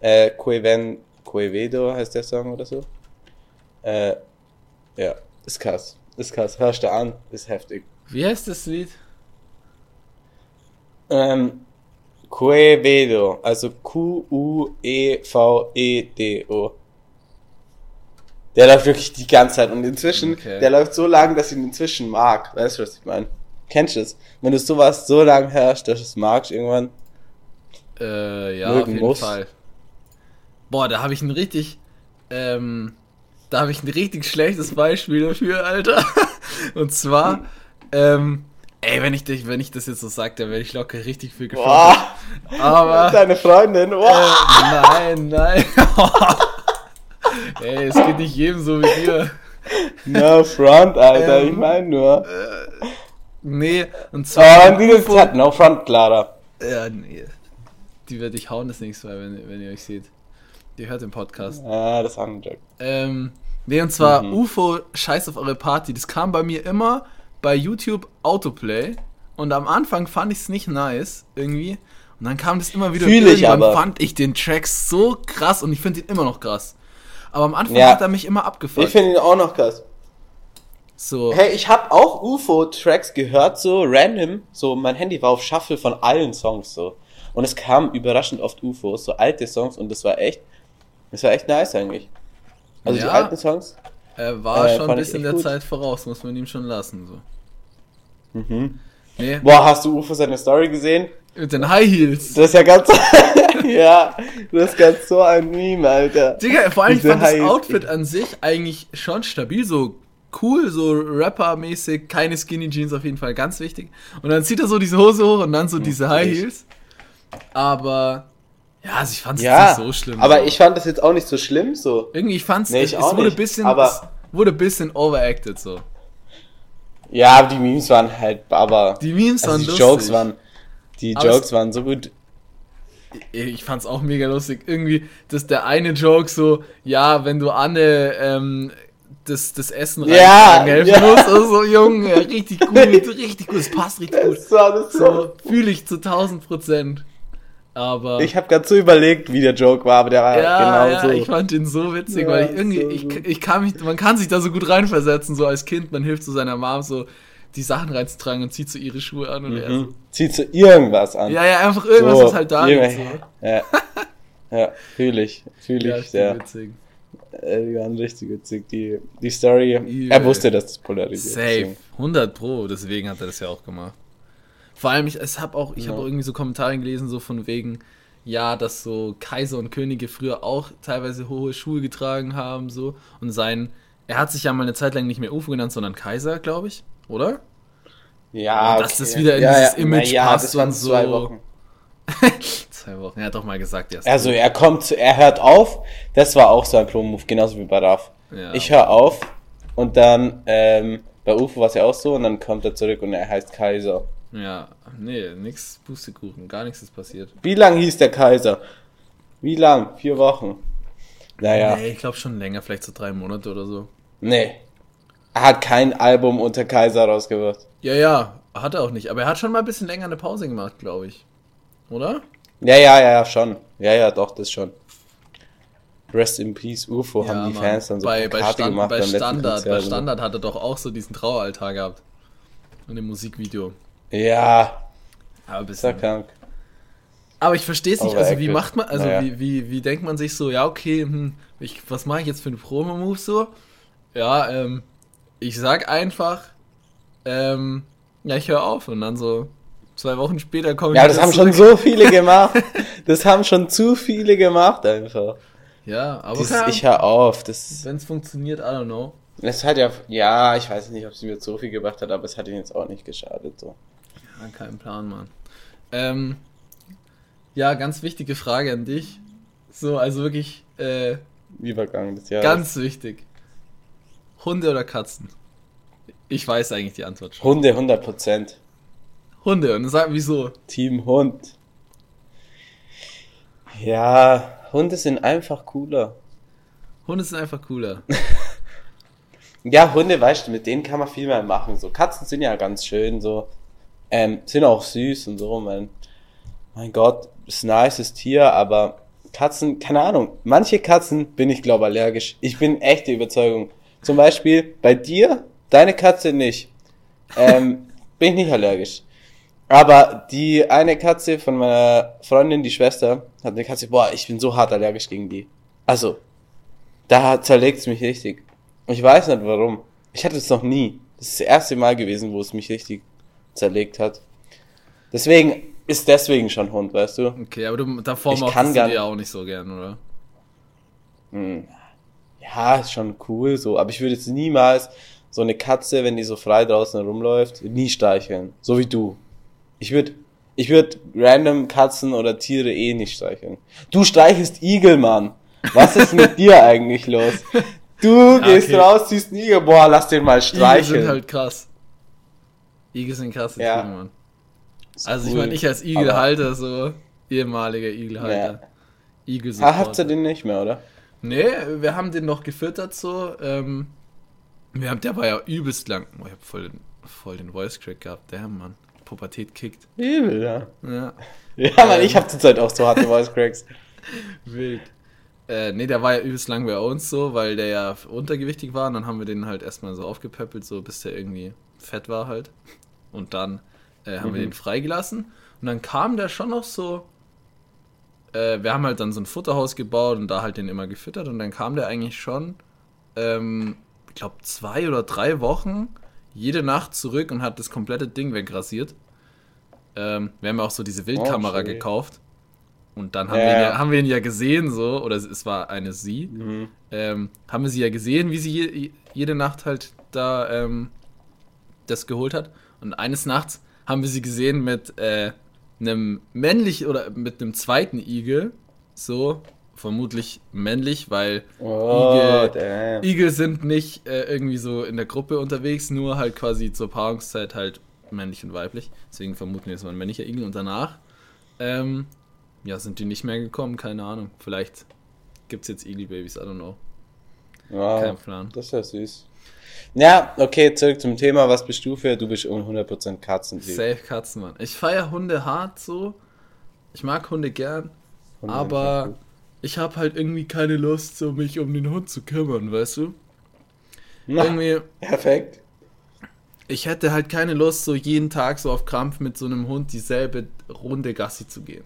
Speaker 2: Äh, Quevedo heißt der Song oder so. Äh, ja, ist krass. Ist krass. Hörst du an, ist heftig.
Speaker 1: Wie heißt das Lied?
Speaker 2: Ähm, Quevedo, also E Q-U-E-V-E-D-O. Der läuft wirklich die ganze Zeit und inzwischen,
Speaker 1: Okay.
Speaker 2: der läuft so lang, dass ich ihn inzwischen mag. Weißt du, was ich meine? Kennst du es? Wenn du sowas so lang hörst, dass du es magst irgendwann.
Speaker 1: Äh, ja, auf jeden
Speaker 2: muss.
Speaker 1: Fall. Boah, da habe ich ein richtig, ähm, da habe ich ein richtig schlechtes Beispiel dafür, Alter. Und zwar, ähm, ey, wenn ich dich, wenn ich das jetzt so sage, dann werde ich locker richtig viel gefragt.
Speaker 2: Boah,
Speaker 1: Aber,
Speaker 2: deine Freundin,
Speaker 1: äh,
Speaker 2: boah.
Speaker 1: nein, nein. ey, es geht nicht jedem so wie dir.
Speaker 2: No front, Alter,
Speaker 1: Ähm,
Speaker 2: ich meine nur.
Speaker 1: Nee, und
Speaker 2: Oh,
Speaker 1: zwar.
Speaker 2: und die ist hat no front, Clara.
Speaker 1: Ja, nee. Die wird dich hauen das nächste Mal, wenn, wenn ihr euch seht. Die hört den Podcast.
Speaker 2: Ah, das war ein Joke.
Speaker 1: Ähm, nee, und zwar
Speaker 2: Mhm.
Speaker 1: UFO Scheiß auf eure Party. Das kam bei mir immer bei YouTube Autoplay. Und am Anfang fand ich es nicht nice, irgendwie. Und dann kam das immer wieder.
Speaker 2: Fühl ich
Speaker 1: Irgendwann
Speaker 2: aber.
Speaker 1: fand ich den Track so krass und ich finde ihn immer noch krass. Aber am Anfang
Speaker 2: Ja.
Speaker 1: hat er mich immer abgefuckt.
Speaker 2: Ich finde ihn auch noch krass.
Speaker 1: so.
Speaker 2: Hey, ich habe auch UFO-Tracks gehört, so random. So, mein Handy war auf Shuffle von allen Songs so. Und es kam überraschend oft UFOs, so alte Songs und das war echt, das war echt nice eigentlich. Also die
Speaker 1: Ja.
Speaker 2: alten Songs.
Speaker 1: Er war
Speaker 2: Äh,
Speaker 1: schon ein bisschen der
Speaker 2: gut.
Speaker 1: Zeit voraus, muss man ihm schon lassen. So.
Speaker 2: Mhm.
Speaker 1: Nee,
Speaker 2: Boah, hast du UFO seine Story gesehen?
Speaker 1: mit den High Heels.
Speaker 2: Das ist ja ganz, ja, das ist ganz so ein Meme, Alter.
Speaker 1: Digga, vor allem
Speaker 2: Diese
Speaker 1: fand das. Outfit an sich eigentlich schon stabil, so cool, so Rapper-mäßig, keine Skinny Jeans auf jeden Fall, ganz wichtig. Und dann zieht er so diese Hose hoch und dann so diese High. Heels. Aber, ja, also ich fand es
Speaker 2: Ja,
Speaker 1: nicht so schlimm.
Speaker 2: aber
Speaker 1: so.
Speaker 2: ich fand das jetzt auch nicht so schlimm, so.
Speaker 1: Irgendwie, ich fand's,
Speaker 2: Nee,
Speaker 1: es, es wurde
Speaker 2: nicht,
Speaker 1: bisschen,
Speaker 2: aber-
Speaker 1: es wurde bisschen overacted, so.
Speaker 2: Ja, die Memes waren halt, aber
Speaker 1: Die Memes
Speaker 2: also
Speaker 1: waren
Speaker 2: die
Speaker 1: lustig.
Speaker 2: Jokes waren, die
Speaker 1: Aber
Speaker 2: Jokes
Speaker 1: es-
Speaker 2: waren so gut.
Speaker 1: Ich fand's auch mega lustig. Irgendwie, dass der eine Joke so, ja, wenn du Anne ähm, das, das Essen
Speaker 2: Ja,
Speaker 1: helfen
Speaker 2: ja.
Speaker 1: musst, also so, Junge, richtig gut, richtig gut, es passt richtig gut.
Speaker 2: Das war das
Speaker 1: So, fühle ich zu 1000 Prozent. Aber,
Speaker 2: Ich habe gerade so überlegt, wie der Joke war, aber der war
Speaker 1: ja,
Speaker 2: genau
Speaker 1: ja,
Speaker 2: so.
Speaker 1: ich fand den so witzig,
Speaker 2: Ja,
Speaker 1: weil ich irgendwie,
Speaker 2: so
Speaker 1: ich, ich kann mich, man kann sich da so gut reinversetzen, so als Kind, man hilft so seiner Mom so, die Sachen reinzutragen und zieht so ihre Schuhe an und er so,
Speaker 2: mhm. Zieht so irgendwas an.
Speaker 1: ja, ja, einfach irgendwas,
Speaker 2: so,
Speaker 1: was halt da
Speaker 2: irgendwel-
Speaker 1: so.
Speaker 2: Ja, ja fühle ich, fühle
Speaker 1: Ja,
Speaker 2: ich
Speaker 1: ist
Speaker 2: sehr.
Speaker 1: witzig.
Speaker 2: Äh, Die waren richtig witzig. Die, die Story,
Speaker 1: Übel.
Speaker 2: er wusste, dass das polarisiert.
Speaker 1: Safe.
Speaker 2: deswegen.
Speaker 1: 100 Pro, deswegen hat er das ja auch gemacht. Vor allem, ich, es hab auch, ich
Speaker 2: Ja.
Speaker 1: habe auch irgendwie so Kommentare gelesen, so von wegen, ja, dass so Kaiser und Könige früher auch teilweise hohe Schuhe getragen haben, so. Und sein, er hat sich ja mal eine Zeit lang nicht mehr UFO genannt, sondern Kaiser, glaube ich, oder?
Speaker 2: Ja,
Speaker 1: Und dass das wieder in dieses Image
Speaker 2: ja,
Speaker 1: passt
Speaker 2: das waren
Speaker 1: und
Speaker 2: zwei
Speaker 1: so.
Speaker 2: Wochen.
Speaker 1: Zwei Wochen, er hat doch mal gesagt, ja.
Speaker 2: Also er kommt, er hört auf. Das war auch so ein Pro-Move, genauso wie bei Raf.
Speaker 1: Ja.
Speaker 2: Ich höre auf und dann ähm, bei UFO war es ja auch so und dann kommt er zurück und er heißt Kaiser.
Speaker 1: Ja, nee, nix Pustekuchen, gar nichts ist passiert.
Speaker 2: Wie lang hieß der Kaiser? Wie lang? Vier Wochen. Naja,
Speaker 1: Nee, ich glaube schon länger, vielleicht so drei Monate oder so.
Speaker 2: nee. Er hat kein Album unter Kaiser rausgebracht.
Speaker 1: Ja, ja, hat er auch nicht. Aber er hat schon mal ein bisschen länger eine Pause gemacht, glaube ich. Oder?
Speaker 2: Ja, ja, ja, ja, schon. Ja, ja, doch, das schon. Rest in Peace, UFO haben die
Speaker 1: Mann.
Speaker 2: Fans dann so
Speaker 1: bei, bei, Stand,
Speaker 2: gemacht
Speaker 1: bei Standard, bei. Standard hat er doch auch so diesen Traueraltar gehabt. In dem Musikvideo.
Speaker 2: Ja,
Speaker 1: Aber, ein
Speaker 2: ist ja
Speaker 1: bisschen.
Speaker 2: krank.
Speaker 1: Aber ich verstehe es nicht. Also wie macht man, also
Speaker 2: Naja.
Speaker 1: wie, wie, wie denkt man sich so, ja, okay, hm, ich, was mache ich jetzt für einen Promo-Move so? Ja, ähm, ich sag einfach, ähm, ja, ich höre auf. Und dann so zwei Wochen später komme ich
Speaker 2: Ja, das haben schon
Speaker 1: zurück.
Speaker 2: so viele gemacht. Das haben schon zu viele gemacht einfach.
Speaker 1: Ja, aber
Speaker 2: Dieses, ich hör auf. Das,
Speaker 1: wenn es funktioniert, I don't know.
Speaker 2: das hat ja, ja, ich weiß nicht, ob es mir so viel gebracht hat, aber es hat ihn jetzt auch nicht geschadet. So.
Speaker 1: Ja, kein Plan, Mann. Ähm, ja, ganz wichtige Frage an dich. So, also wirklich, äh,
Speaker 2: Übergang des Jahres.
Speaker 1: ganz wichtig. Hunde oder Katzen? Ich weiß eigentlich die Antwort schon.
Speaker 2: Hunde 100%.
Speaker 1: Hunde, und sag wieso?
Speaker 2: Team Hund. Ja, Hunde sind einfach cooler.
Speaker 1: Hunde sind einfach cooler.
Speaker 2: Ja, Hunde, weißt du, mit denen kann man viel mehr machen. So, Katzen sind ja ganz schön, so, ähm, sind auch süß und so, mein, mein Gott, ist ein nices Tier, aber Katzen, keine Ahnung, manche Katzen bin ich, glaube allergisch. Ich bin echte Überzeugung. Zum Beispiel bei dir, deine Katze nicht. Ähm, bin ich nicht allergisch. Aber die eine Katze von meiner Freundin, die Schwester, hat eine Katze, boah, ich bin so hart allergisch gegen die. Also, da zerlegt's mich richtig. Ich weiß nicht warum. Ich hatte es noch nie. Das ist das erste Mal gewesen, wo es mich richtig zerlegt hat. Deswegen ist deswegen schon Hund, weißt du?
Speaker 1: Okay, aber du, davor
Speaker 2: Ich
Speaker 1: mochtest
Speaker 2: kann
Speaker 1: du ja auch nicht so gern, oder?
Speaker 2: Hm. Ja, ist schon cool so. Aber ich würde jetzt niemals so eine Katze, wenn die so frei draußen rumläuft, nie streicheln. So wie du. Ich würde ich würd random Katzen oder Tiere eh nicht streicheln. Du streichelst Igel, Mann. Was ist mit dir eigentlich los? Du gehst
Speaker 1: okay.
Speaker 2: raus, siehst einen Igel, boah, lass den mal
Speaker 1: Igel
Speaker 2: streicheln.
Speaker 1: sind halt krass. Igel sind krasse
Speaker 2: Ja.
Speaker 1: Tiere, Mann. Also ich
Speaker 2: cool.
Speaker 1: meine, ich als Igelhalter, so ehemaliger Igelhalter. Igel
Speaker 2: Ah, habt ihr den nicht mehr, oder?
Speaker 1: Nee, wir haben den noch gefüttert so. Ähm, wir haben, der war ja übelst lang. Oh, ich hab voll den, voll den Voice Crack gehabt. Der Mann. Pubertät kickt.
Speaker 2: Übel, ja.
Speaker 1: Ja,
Speaker 2: Ja, Mann, ich hab zurzeit auch so harte Voice Cracks.
Speaker 1: wild. Äh, nee, der war ja übelst lang bei uns so, weil der ja untergewichtig war. Und dann haben wir den halt erstmal so aufgepäppelt, so bis der irgendwie fett war halt. Und dann äh, haben wir
Speaker 2: Mhm.
Speaker 1: den freigelassen. Und dann kam der schon noch so. Äh, wir haben halt dann so ein Futterhaus gebaut und da halt den immer gefüttert. Und dann kam der eigentlich schon, ähm, ich glaube, zwei oder drei Wochen jede Nacht zurück und hat das komplette Ding wegrasiert. Ähm, wir haben ja auch so diese Wildkamera
Speaker 2: schön.
Speaker 1: gekauft. Und dann haben,
Speaker 2: Ja,
Speaker 1: wir ihn
Speaker 2: ja.
Speaker 1: ja, haben wir ihn ja gesehen, so, oder es war eine sie.
Speaker 2: Mhm.
Speaker 1: Ähm, haben wir sie ja gesehen, wie sie je, jede Nacht halt da ähm, das geholt hat. Und eines Nachts haben wir sie gesehen mit äh, einem männlich oder mit einem zweiten Igel. So, vermutlich männlich, weil
Speaker 2: Oh,
Speaker 1: Igel-. Igel sind nicht äh, irgendwie so in der Gruppe unterwegs, nur halt quasi zur Paarungszeit halt männlich und weiblich. Deswegen vermuten wir, es war ein männlicher Igel und danach ähm, ja, sind die nicht mehr gekommen, keine Ahnung. Vielleicht gibt es jetzt Igelbabys, I don't know.
Speaker 2: Wow,
Speaker 1: Kein Plan.
Speaker 2: das ist ja süß. Ja, okay, zurück zum Thema. Was bist du für? Du bist um 100% Katzentyp.
Speaker 1: Safe Katzen, Mann. Ich feiere Hunde hart so. Ich mag Hunde gern,
Speaker 2: Hunde
Speaker 1: aber ich habe halt irgendwie keine Lust, so mich um den Hund zu kümmern, weißt du?
Speaker 2: Na,
Speaker 1: Irgendwie,
Speaker 2: perfekt.
Speaker 1: ich hätte halt keine Lust, so jeden Tag so auf Krampf mit so einem Hund dieselbe Runde Gassi zu gehen.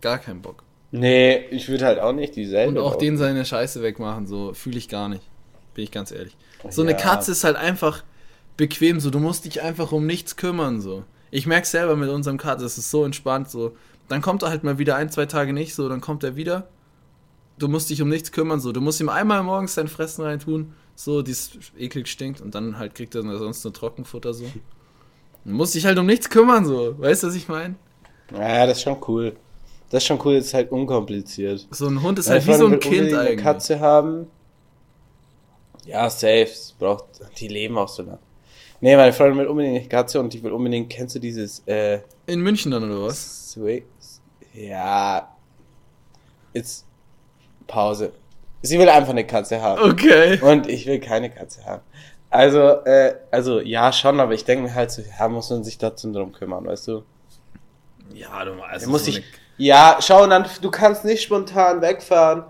Speaker 1: Gar keinen Bock.
Speaker 2: Nee, ich würde halt auch nicht dieselbe.
Speaker 1: Und auch den seine Scheiße wegmachen, so fühle ich gar nicht. Bin ich ganz ehrlich. So eine
Speaker 2: Ja.
Speaker 1: Katze ist halt einfach bequem, so du musst dich einfach um nichts kümmern, so. Ich merke selber mit unserem Katze, es ist so entspannt, so. Dann kommt er halt mal wieder ein, zwei Tage nicht, so, dann kommt er wieder. Du musst dich um nichts kümmern, so. Du musst ihm einmal morgens sein Fressen reintun, so, dies eklig stinkt, und dann halt kriegt er sonst nur Trockenfutter, so. Du musst dich halt um nichts kümmern, so. Weißt du, was ich meine?
Speaker 2: Ja, das ist schon cool. Das ist schon cool, das ist halt unkompliziert.
Speaker 1: So ein Hund ist
Speaker 2: Meine
Speaker 1: halt wie so ein Kind eigentlich.
Speaker 2: Eine Katze haben. Ja, safe. Es braucht, die leben auch so lang. Nee, meine Freundin will unbedingt eine Katze und die will unbedingt, kennst du dieses, äh,
Speaker 1: In München dann, oder was?
Speaker 2: Sway? Ja. Jetzt, Pause. Sie will einfach eine Katze haben.
Speaker 1: Okay.
Speaker 2: Und ich will keine Katze haben. Also, äh, also, ja, schon, aber ich denke mir halt so, ja, muss man sich trotzdem drum kümmern, weißt du?
Speaker 1: Ja, du weißt,
Speaker 2: Er muss sich, ja, schau, und dann, du kannst nicht spontan wegfahren.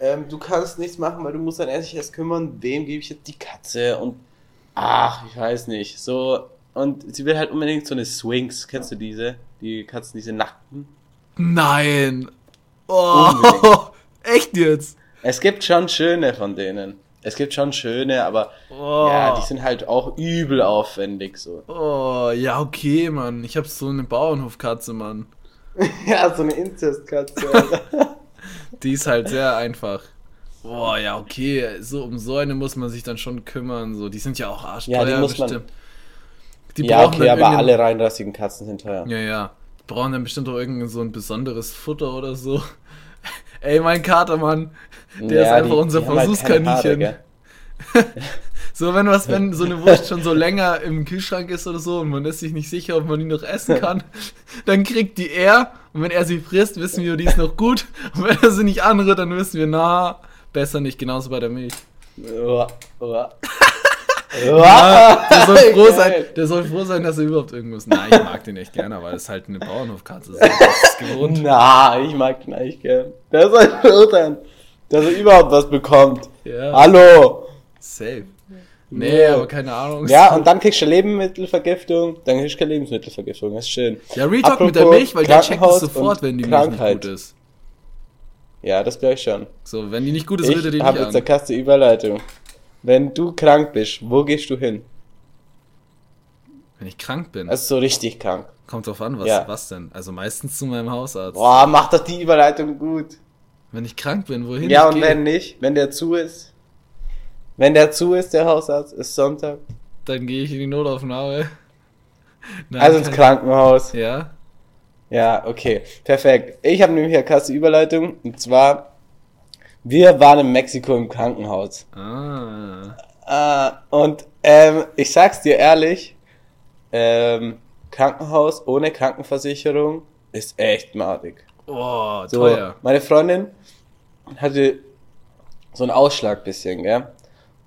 Speaker 2: Ähm, du kannst nichts machen, weil du musst dann erst dich erst kümmern, wem gebe ich jetzt die Katze und, ach, ich weiß nicht, so, und sie will halt unbedingt so eine Swings, kennst du diese? Die Katzen, diese nackten?
Speaker 1: Nein. Oh,
Speaker 2: Unbedingt.
Speaker 1: echt jetzt?
Speaker 2: Es gibt schon schöne von denen. Es gibt schon schöne, aber
Speaker 1: Oh.
Speaker 2: ja, die sind halt auch übel aufwendig, so.
Speaker 1: Oh, ja, okay, Mann. Ich hab so eine Bauernhofkatze, Mann.
Speaker 2: ja, so eine Inzestkatze.
Speaker 1: Die ist halt sehr einfach. Boah, ja, okay. So, um so eine muss man sich dann schon kümmern. So, die sind ja auch arschteuer
Speaker 2: Ja, die muss man-
Speaker 1: bestimmt. Die
Speaker 2: ja, okay, aber
Speaker 1: irgendein-
Speaker 2: alle reinrassigen Katzen sind teuer.
Speaker 1: Ja, ja. Die brauchen dann bestimmt auch irgendein so ein besonderes Futter oder so. Ey, mein Katermann, der ist
Speaker 2: Ja,
Speaker 1: einfach
Speaker 2: die-
Speaker 1: unser
Speaker 2: die haben halt
Speaker 1: So, wenn was, wenn so eine Wurst schon so länger im Kühlschrank ist oder so und man ist sich nicht sicher, ob man die noch essen kann, dann kriegt die er und wenn er sie frisst, wissen wir, die ist noch gut. Und wenn er sie nicht anrührt, dann wissen wir, na, besser nicht, genauso bei der Milch.
Speaker 2: Uah, uah.
Speaker 1: Ja, der, soll froh sein, der soll froh sein, dass er überhaupt irgendwas. Nein, ich mag den echt gerne, aber das ist halt eine Bauernhofkatze. Das ist gewohnt.
Speaker 2: Na, ich mag den eigentlich gern. Der soll froh sein, dass er überhaupt was bekommt.
Speaker 1: Ja,
Speaker 2: Hallo!
Speaker 1: Safe. Nee,
Speaker 2: Ja.
Speaker 1: aber keine Ahnung.
Speaker 2: Ja, und dann kriegst du Lebensmittelvergiftung, dann kriegst du keine Lebensmittelvergiftung, das ist schön.
Speaker 1: Ja, Retalk mit der
Speaker 2: Apropos
Speaker 1: Milch, weil der checkt es sofort, wenn die Milch nicht
Speaker 2: Krankheit.
Speaker 1: gut ist.
Speaker 2: Ja, das glaube ich schon.
Speaker 1: So, wenn die nicht gut ist, er die
Speaker 2: Ich
Speaker 1: nicht
Speaker 2: habe jetzt eine. Kaste Überleitung. Wenn du krank bist, wo gehst du hin?
Speaker 1: Wenn ich krank bin,
Speaker 2: Also so richtig krank.
Speaker 1: kommt drauf an, was,
Speaker 2: Ja.
Speaker 1: was denn? Also meistens zu meinem Hausarzt.
Speaker 2: Boah, mach doch die Überleitung gut.
Speaker 1: Wenn ich krank bin, wohin
Speaker 2: ja,
Speaker 1: ich
Speaker 2: und
Speaker 1: gehe,
Speaker 2: wenn nicht, wenn der zu ist. Wenn der zu ist, der Hausarzt, ist Sonntag.
Speaker 1: dann gehe ich in die Notaufnahme. Nein,
Speaker 2: Also ins Krankenhaus.
Speaker 1: Ja,
Speaker 2: Ja, okay. Perfekt. Ich habe nämlich eine krasse Überleitung. Und zwar Wir waren in Mexiko im Krankenhaus.
Speaker 1: Ah.
Speaker 2: Äh, und ähm, ich sag's dir ehrlich, ähm, Krankenhaus ohne Krankenversicherung ist echt madig.
Speaker 1: Oh,
Speaker 2: So,
Speaker 1: teuer.
Speaker 2: meine Freundin hatte so einen Ausschlag bisschen, gell?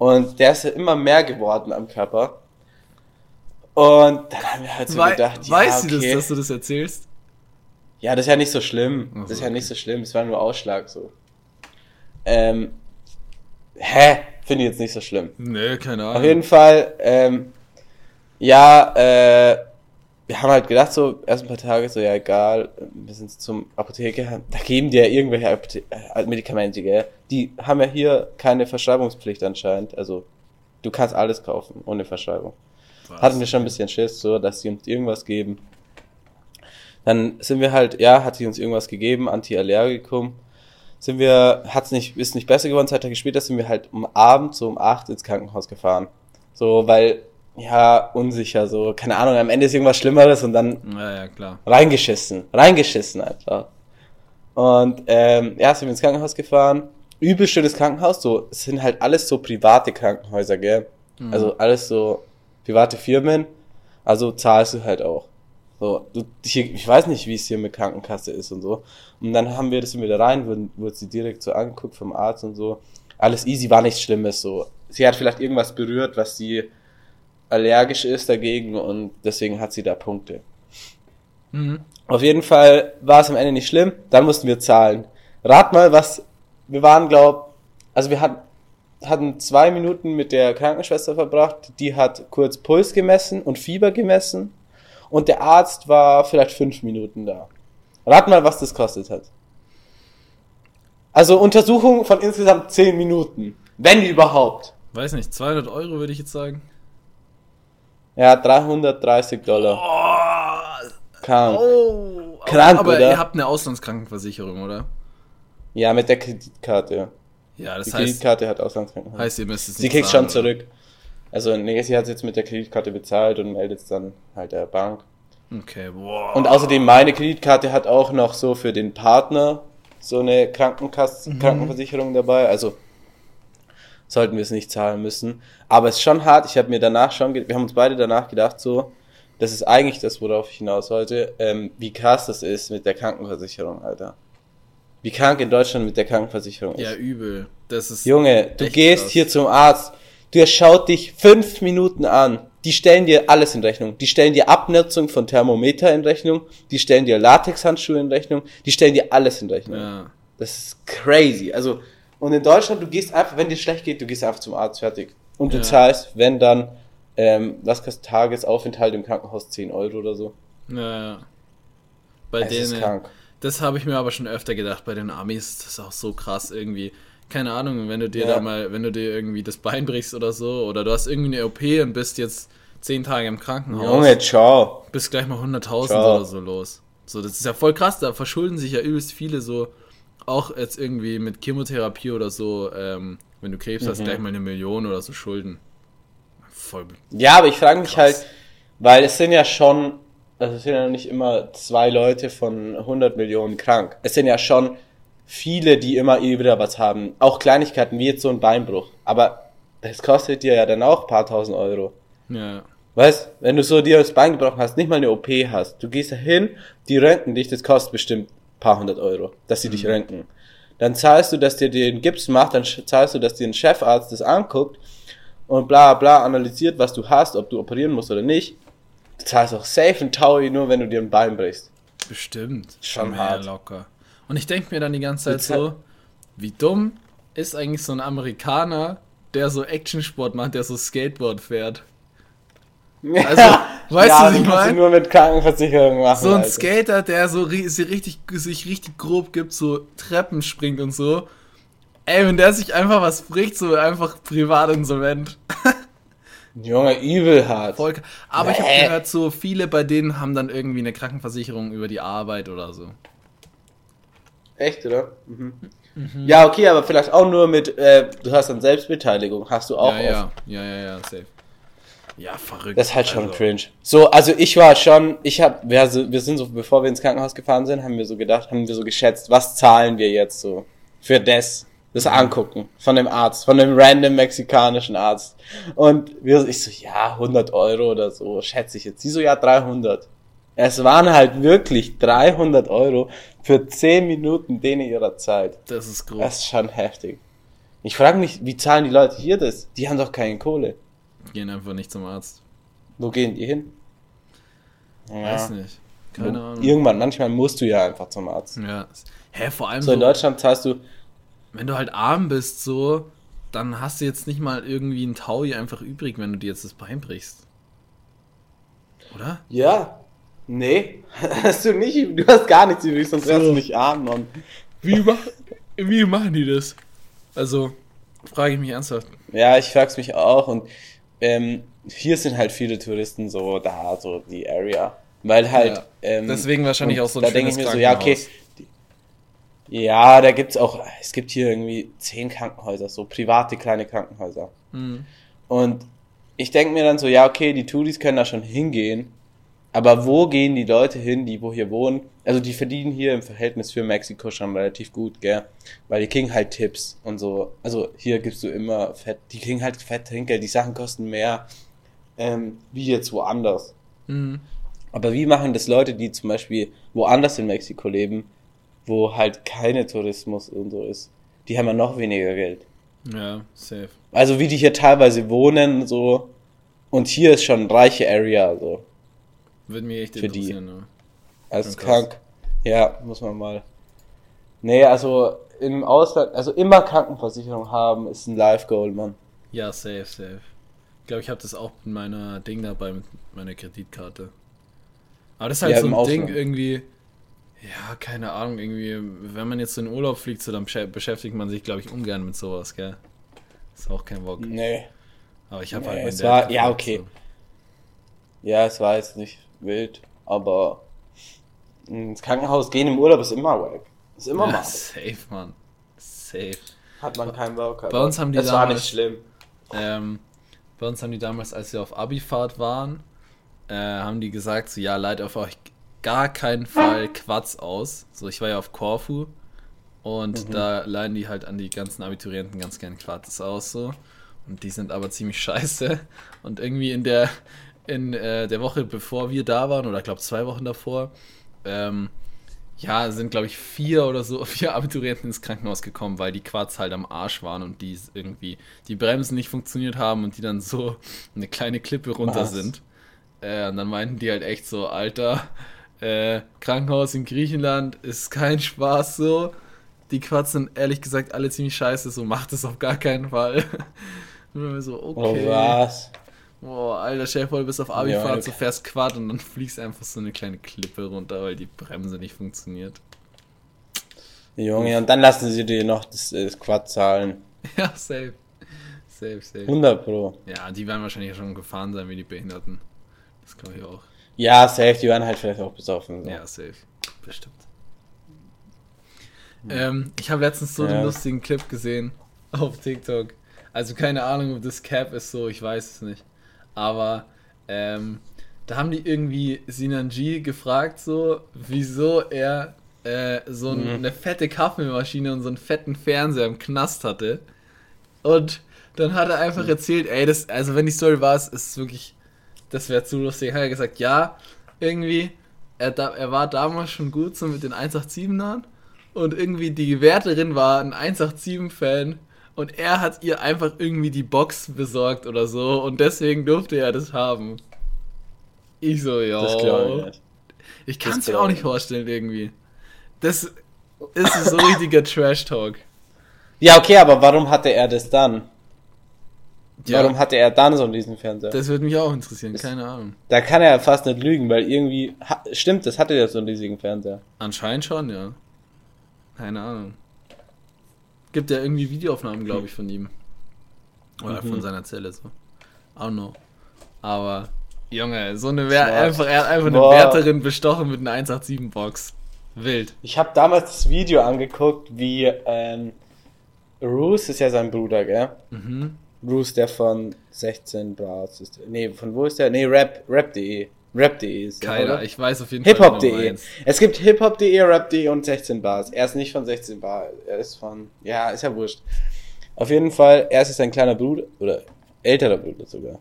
Speaker 2: Und der ist ja immer mehr geworden am Körper. Und dann haben wir halt so
Speaker 1: Wei
Speaker 2: gedacht, ja,
Speaker 1: weiß sie
Speaker 2: okay.
Speaker 1: das, dass du das erzählst?
Speaker 2: Ja, das ist ja nicht so schlimm. Das ist ja
Speaker 1: okay.
Speaker 2: nicht so schlimm. Es war nur Ausschlag so. Ähm, hä? Finde ich jetzt nicht so schlimm.
Speaker 1: Nee, keine
Speaker 2: Auf
Speaker 1: Ahnung.
Speaker 2: jeden Fall, ähm, ja, äh, wir haben halt gedacht, so, erst ein paar Tage, so, ja, egal, wir sind zum Apotheker, da geben die ja irgendwelche Apothe äh, Medikamente, gell? Die haben ja hier keine Verschreibungspflicht anscheinend, also, du kannst alles kaufen, ohne Verschreibung.
Speaker 1: Was?
Speaker 2: Hatten wir schon ein bisschen Schiss, so, dass sie uns irgendwas geben. Dann sind wir halt, ja, hat sie uns irgendwas gegeben, Antiallergikum. Sind wir, hat's nicht, ist nicht besser geworden, zwei Tage später sind wir halt um Abend, so um acht ins Krankenhaus gefahren. So, weil, ja, unsicher, so, keine Ahnung, am Ende ist irgendwas Schlimmeres und dann
Speaker 1: Ja, ja, klar.
Speaker 2: reingeschissen, reingeschissen einfach. Und ähm, ja, sind wir ins Krankenhaus gefahren. Übel schönes Krankenhaus, so, es sind halt alles so private Krankenhäuser, gell? Also alles so private Firmen, also zahlst du halt auch. So, du, hier, ich weiß nicht, wie es hier mit Krankenkasse ist und so. Und dann haben wir das wieder rein, wurden, wurde sie direkt so angeguckt vom Arzt und so. Alles easy, war nichts Schlimmes, so. Sie hat vielleicht irgendwas berührt, was sie allergisch ist dagegen und deswegen hat sie da Punkte.
Speaker 1: Mhm.
Speaker 2: Auf jeden Fall war es am Ende nicht schlimm, dann mussten wir zahlen. Rat mal, was, wir waren, glaub, also wir hatten, hatten zwei Minuten mit der Krankenschwester verbracht, die hat kurz Puls gemessen und Fieber gemessen und der Arzt war vielleicht fünf Minuten da. Rat mal, was das kostet hat. Also Untersuchung von insgesamt zehn Minuten, wenn überhaupt.
Speaker 1: Weiß nicht, 200 Euro würde ich jetzt sagen.
Speaker 2: Ja, 330 Dollar.
Speaker 1: Oh,
Speaker 2: Krank.
Speaker 1: oh.
Speaker 2: Krank,
Speaker 1: aber
Speaker 2: oder?
Speaker 1: ihr habt eine Auslandskrankenversicherung, oder?
Speaker 2: Ja, mit der Kreditkarte.
Speaker 1: Ja, das
Speaker 2: Die
Speaker 1: heißt,
Speaker 2: Kreditkarte hat Auslandskrankenhaus.
Speaker 1: heißt, ihr müsst es
Speaker 2: Sie
Speaker 1: nicht
Speaker 2: kriegt
Speaker 1: zahlen,
Speaker 2: schon zurück. Also, nee, sie hat jetzt mit der Kreditkarte bezahlt und meldet es dann halt der Bank.
Speaker 1: Okay, boah.
Speaker 2: Und außerdem, meine Kreditkarte hat auch noch so für den Partner so eine Krankenkass
Speaker 1: Mhm.
Speaker 2: Krankenversicherung dabei. Also, sollten wir es nicht zahlen müssen. Aber es ist schon hart. Ich habe mir danach schon, wir haben uns beide danach gedacht, so, das ist eigentlich das, worauf ich hinaus wollte, ähm, wie krass das ist mit der Krankenversicherung, Alter. Wie krank in Deutschland mit der Krankenversicherung ist.
Speaker 1: ja, übel. Das ist.
Speaker 2: Junge, du gehst
Speaker 1: krass.
Speaker 2: hier zum Arzt, der schaut dich fünf Minuten an. Die stellen dir alles in Rechnung. Die stellen dir Abnutzung von Thermometer in Rechnung. Die stellen dir Latexhandschuhe in Rechnung. Die stellen dir alles in Rechnung.
Speaker 1: Ja.
Speaker 2: Das ist crazy. Also, und in Deutschland, du gehst einfach, wenn dir schlecht geht, du gehst einfach zum Arzt, fertig. Und du
Speaker 1: Ja.
Speaker 2: zahlst, wenn dann, ähm, was kostet Tagesaufenthalt im Krankenhaus 10 Euro oder so.
Speaker 1: Ja, ja. Bei
Speaker 2: Es ist
Speaker 1: denen.
Speaker 2: krank.
Speaker 1: Das habe ich mir aber schon öfter gedacht. Bei den Amis ist das auch so krass irgendwie. Keine Ahnung, wenn du dir
Speaker 2: Ja.
Speaker 1: da mal, wenn du dir irgendwie das Bein brichst oder so, oder du hast irgendwie eine OP und bist jetzt zehn Tage im Krankenhaus,
Speaker 2: Junge, ciao.
Speaker 1: bist gleich mal 100.000
Speaker 2: Ciao.
Speaker 1: oder so los. So, das ist ja voll krass, da verschulden sich ja übelst viele so, auch jetzt irgendwie mit Chemotherapie oder so, ähm, wenn du Krebs
Speaker 2: Mhm.
Speaker 1: hast, gleich mal eine Million oder so Schulden. Voll.
Speaker 2: Ja, aber ich frage mich halt, weil es sind ja schon, also es sind ja nicht immer zwei Leute von 100 Millionen krank. Es sind ja schon viele, die immer wieder was haben. Auch Kleinigkeiten wie jetzt so ein Beinbruch. Aber das kostet dir ja dann auch ein paar tausend Euro.
Speaker 1: Ja.
Speaker 2: Weißt, wenn du so dir das Bein gebrochen hast, nicht mal eine OP hast, du gehst da hin, die röntgen dich, das kostet bestimmt paar hundert Euro, dass sie dich röntgen. Dann zahlst du, dass dir den Gips macht, dann zahlst du, dass dir ein Chefarzt das anguckt und bla bla analysiert, was du hast, ob du operieren musst oder nicht. Du zahlst auch safe ein Taui nur, wenn du dir ein Bein brichst.
Speaker 1: Bestimmt.
Speaker 2: Schon hart.
Speaker 1: locker. Und ich denke mir dann die ganze Zeit- so, wie dumm ist eigentlich so ein Amerikaner, der so Actionsport macht, der so Skateboard fährt. Also, weißt
Speaker 2: ja,
Speaker 1: du, was ich
Speaker 2: das kannst du
Speaker 1: mein?
Speaker 2: nur mit Krankenversicherung machen.
Speaker 1: So ein
Speaker 2: Alter.
Speaker 1: Skater, der so sich richtig, sich richtig grob gibt, so Treppen springt und so. Ey, wenn der sich einfach was bricht, so einfach privat insolvent.
Speaker 2: Junge, übel hart.
Speaker 1: Voll, aber ich habe gehört, so viele bei denen haben dann irgendwie eine Krankenversicherung über die Arbeit oder so.
Speaker 2: Echt, oder? Mhm. Ja, okay, aber vielleicht auch nur mit, äh, du hast dann Selbstbeteiligung, hast du auch
Speaker 1: ja, ja, ja, ja, ja, safe. Ja, verrückt.
Speaker 2: Das ist halt schon
Speaker 1: Also,
Speaker 2: cringe. So, also ich war schon, ich hab, wir, wir sind so, bevor wir ins Krankenhaus gefahren sind, haben wir so gedacht, haben wir so geschätzt, was zahlen wir jetzt so für das? Das angucken von dem Arzt, von dem random mexikanischen Arzt. Und wir, ich so, ja, 100 Euro oder so, schätze ich jetzt. Sie so, ja, 300. Es waren halt wirklich 300 Euro für 10 Minuten denen ihrer Zeit.
Speaker 1: Das ist groß.
Speaker 2: Das ist schon heftig. Ich frage mich, wie zahlen die Leute hier das? Die haben doch keine Kohle.
Speaker 1: Gehen einfach nicht zum Arzt.
Speaker 2: Wo gehen die hin?
Speaker 1: Weiß nicht. Keine Ahnung.
Speaker 2: Irgendwann, manchmal musst du ja einfach zum Arzt.
Speaker 1: Ja. Hä, vor allem
Speaker 2: So
Speaker 1: so,
Speaker 2: in Deutschland zahlst du,
Speaker 1: wenn du halt arm bist, so, dann hast du jetzt nicht mal irgendwie ein Taui einfach übrig, wenn du dir jetzt das Bein brichst. Oder?
Speaker 2: ja, nee, hast du nicht, du hast gar nichts übrig, sonst wärst du nicht arm, Mann.
Speaker 1: Wie, mach, wie machen die das? Also, frage ich mich ernsthaft.
Speaker 2: Ja, ich frag's mich auch und ähm, hier sind halt viele Touristen so da, so die Area, weil halt
Speaker 1: Ja.
Speaker 2: ähm,
Speaker 1: Deswegen wahrscheinlich auch so ein
Speaker 2: da denke ich mir so, ja okay, die- ja, da gibt's auch, es gibt hier irgendwie zehn Krankenhäuser, so private kleine Krankenhäuser.
Speaker 1: Hm.
Speaker 2: und ich denke mir dann so, ja okay, die Touris können da schon hingehen, aber wo gehen die Leute hin, die wo hier wohnen? Also die verdienen hier im Verhältnis für Mexiko schon relativ gut, gell? Weil die kriegen halt Tipps und so. Also hier gibst du immer Fett, die kriegen halt Fett Trinkgeld, die Sachen kosten mehr, ähm, wie jetzt woanders.
Speaker 1: Hm.
Speaker 2: Aber wie machen das Leute, die zum Beispiel woanders in Mexiko leben, wo halt keine Tourismus und so ist? Die haben ja noch weniger Geld.
Speaker 1: Ja, safe.
Speaker 2: Also wie die hier teilweise wohnen, so. Und hier ist schon eine reiche Area, so.
Speaker 1: Würde mich echt
Speaker 2: Für die.
Speaker 1: interessieren. Ne?
Speaker 2: Also
Speaker 1: Ja, krass.
Speaker 2: krank. Ja, muss man mal. Nee, also im Ausland, also immer Krankenversicherung haben, ist ein Life-Goal, Mann.
Speaker 1: Ja, safe, safe. Ich glaube, ich habe das auch mit meiner Ding dabei, mit meiner Kreditkarte. Aber das ist halt
Speaker 2: Ja,
Speaker 1: so ein Ding irgendwie. Ja, keine Ahnung, irgendwie, wenn man jetzt in den Urlaub fliegt, so, dann beschä- beschäftigt man sich, glaube ich, ungern mit sowas, gell? Ist auch kein Bock.
Speaker 2: Nee.
Speaker 1: Aber ich habe
Speaker 2: Nee,
Speaker 1: halt
Speaker 2: es war- ja, okay. Ja, es war jetzt nicht wild, aber ins Krankenhaus gehen im Urlaub ist immer wack. Ist immer
Speaker 1: Ja,
Speaker 2: mal.
Speaker 1: safe, Mann. Safe.
Speaker 2: Hat man keinen Bock.
Speaker 1: Bei uns haben die
Speaker 2: Das war
Speaker 1: damals-
Speaker 2: nicht schlimm.
Speaker 1: Ähm, bei uns haben die damals, als wir auf Abifahrt waren, äh, haben die gesagt, so, ja, leiht auf euch gar keinen Fall Quatsch aus. So, ich war ja auf Korfu und
Speaker 2: Mhm.
Speaker 1: da leihen die halt an die ganzen Abiturienten ganz gern Quatsch aus, so. Und die sind aber ziemlich scheiße. Und irgendwie in der, in äh, der Woche, bevor wir da waren, oder ich glaube zwei Wochen davor, ähm, ja, sind glaube ich vier oder so, vier Abiturienten ins Krankenhaus gekommen, weil die Quads halt am Arsch waren und die irgendwie die Bremsen nicht funktioniert haben und die dann so eine kleine Klippe runter
Speaker 2: Was?
Speaker 1: sind. Äh, und dann meinten die halt echt so, Alter, äh, Krankenhaus in Griechenland ist kein Spaß so. Die Quads sind ehrlich gesagt alle ziemlich scheiße, so macht es auf gar keinen Fall. Und wir so,
Speaker 2: Oh,
Speaker 1: okay.
Speaker 2: was?
Speaker 1: Boah, alter Chef, du bist auf
Speaker 2: Ja,
Speaker 1: Abifahrt,
Speaker 2: okay.
Speaker 1: so fährst Quad und dann fliegst einfach so eine kleine Klippe runter, weil die Bremse nicht funktioniert.
Speaker 2: Junge, und dann lassen sie dir noch das, das Quad zahlen.
Speaker 1: Ja, safe. Safe, safe.
Speaker 2: 100 Pro.
Speaker 1: Ja, die werden wahrscheinlich schon gefahren sein wie die Behinderten. Das glaube ich auch.
Speaker 2: Ja, safe, die waren halt vielleicht auch besoffen. So.
Speaker 1: Ja, safe. Bestimmt. Ähm, ich habe letztens so
Speaker 2: Ja.
Speaker 1: einen lustigen Clip gesehen auf TikTok. Also keine Ahnung, ob das Cap ist so, ich weiß es nicht. Aber ähm, da haben die irgendwie Sinanji gefragt, so, wieso er äh, so
Speaker 2: Mhm.
Speaker 1: eine fette Kaffeemaschine und so einen fetten Fernseher im Knast hatte. Und dann hat er einfach erzählt, ey, das, also wenn die Story war, es ist wirklich, das wäre zu lustig. Hat er gesagt, ja, irgendwie, er, er war damals schon gut so mit den 187ern und irgendwie die Wärterin war ein 187-Fan und er hat ihr einfach irgendwie die Box besorgt oder so und deswegen durfte er das haben. Ich so, ja.
Speaker 2: Das glaube ich.
Speaker 1: Ich kann es mir auch
Speaker 2: ich
Speaker 1: nicht vorstellen irgendwie. Das ist so richtiger Trash-Talk.
Speaker 2: Ja, okay, aber warum hatte er das dann?
Speaker 1: Ja.
Speaker 2: Warum hatte er dann so einen Riesenfernseher?
Speaker 1: Das würde mich auch interessieren,
Speaker 2: Das-
Speaker 1: keine Ahnung.
Speaker 2: da kann er fast nicht lügen, weil irgendwie, ha, stimmt, das hatte er so einen riesigen Fernseher.
Speaker 1: Anscheinend schon, ja. Keine Ahnung. Gibt ja irgendwie Videoaufnahmen, glaube ich, von ihm. Oder
Speaker 2: Mhm.
Speaker 1: von seiner Zelle so. I don't know. Aber, Junge, so eine
Speaker 2: Smart.
Speaker 1: einfach, er hat einfach eine
Speaker 2: Boah.
Speaker 1: Wärterin bestochen mit einer 187-Box. Wild.
Speaker 2: Ich habe damals das Video angeguckt, wie ähm, Roos ist ja sein Bruder, gell?
Speaker 1: Mhm.
Speaker 2: Roos, der von 16 Bars ist. Nee, von wo ist der? Nee, Rap, Rap.de. Rap.de ist
Speaker 1: Keiner,
Speaker 2: oder?
Speaker 1: ich weiß auf jeden Fall. wen du
Speaker 2: Hiphop.de.
Speaker 1: meinst.
Speaker 2: Es gibt hiphop.de, rap.de und 16 Bars. Er ist nicht von 16 Bar, er ist von, ja, ist ja wurscht. Auf jeden Fall, er ist sein kleiner Bruder, oder älterer Bruder sogar.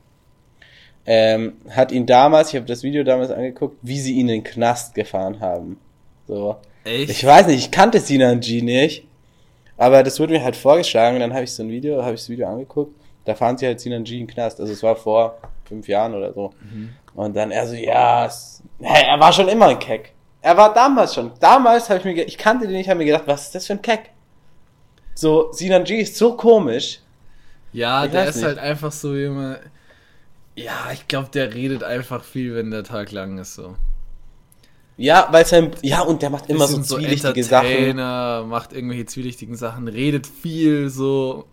Speaker 2: Ähm, hat ihn damals, ich habe das Video damals angeguckt, wie sie ihn in den Knast gefahren haben. So.
Speaker 1: Echt?
Speaker 2: Ich weiß nicht, ich kannte Sinan G nicht, aber das wurde mir halt vorgeschlagen, dann habe ich so ein Video, habe ich das Video angeguckt, da fahren sie halt Sinan G in den Knast, also es war vor fünf Jahren oder so. Und dann er so, ja, es, er war schon immer ein Keck. Er war damals schon, damals habe ich mir, ich kannte den nicht, habe mir gedacht, was ist das für ein Keck? So, Sinan G ist so komisch.
Speaker 1: Ja,
Speaker 2: Ich
Speaker 1: der ist
Speaker 2: nicht.
Speaker 1: halt einfach so immer. Ja, ich glaube, der redet einfach viel, wenn der Tag lang ist so.
Speaker 2: Ja, weil sein, ja, und der macht immer so zwielichtige Sachen.
Speaker 1: Entertainer, macht irgendwelche zwielichtigen Sachen, redet viel so,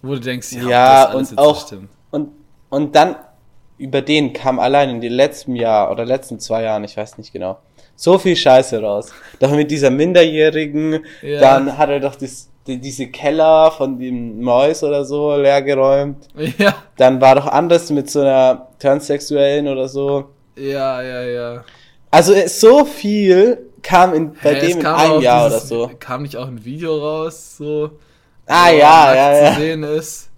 Speaker 1: wo du denkst, ja,
Speaker 2: Ja,
Speaker 1: das alles
Speaker 2: und
Speaker 1: jetzt so
Speaker 2: auch,
Speaker 1: stimmt.
Speaker 2: und, und dann, über den kam allein in den letzten Jahr oder letzten zwei Jahren, ich weiß nicht genau, so viel Scheiße raus. Doch mit dieser Minderjährigen,
Speaker 1: Ja.
Speaker 2: dann hat er doch das, die, diese Keller von dem Mäus oder so leergeräumt.
Speaker 1: Ja,
Speaker 2: Dann war doch anders mit so einer Transsexuellen oder so.
Speaker 1: ja, ja, ja.
Speaker 2: Also es- so viel kam in, bei
Speaker 1: Hä, es
Speaker 2: dem in einem Jahr oder
Speaker 1: dieses-
Speaker 2: so.
Speaker 1: Kam nicht auch ein Video raus, so.
Speaker 2: Ah, ja,
Speaker 1: nackt
Speaker 2: ja,
Speaker 1: zu
Speaker 2: ja.
Speaker 1: sehen ist.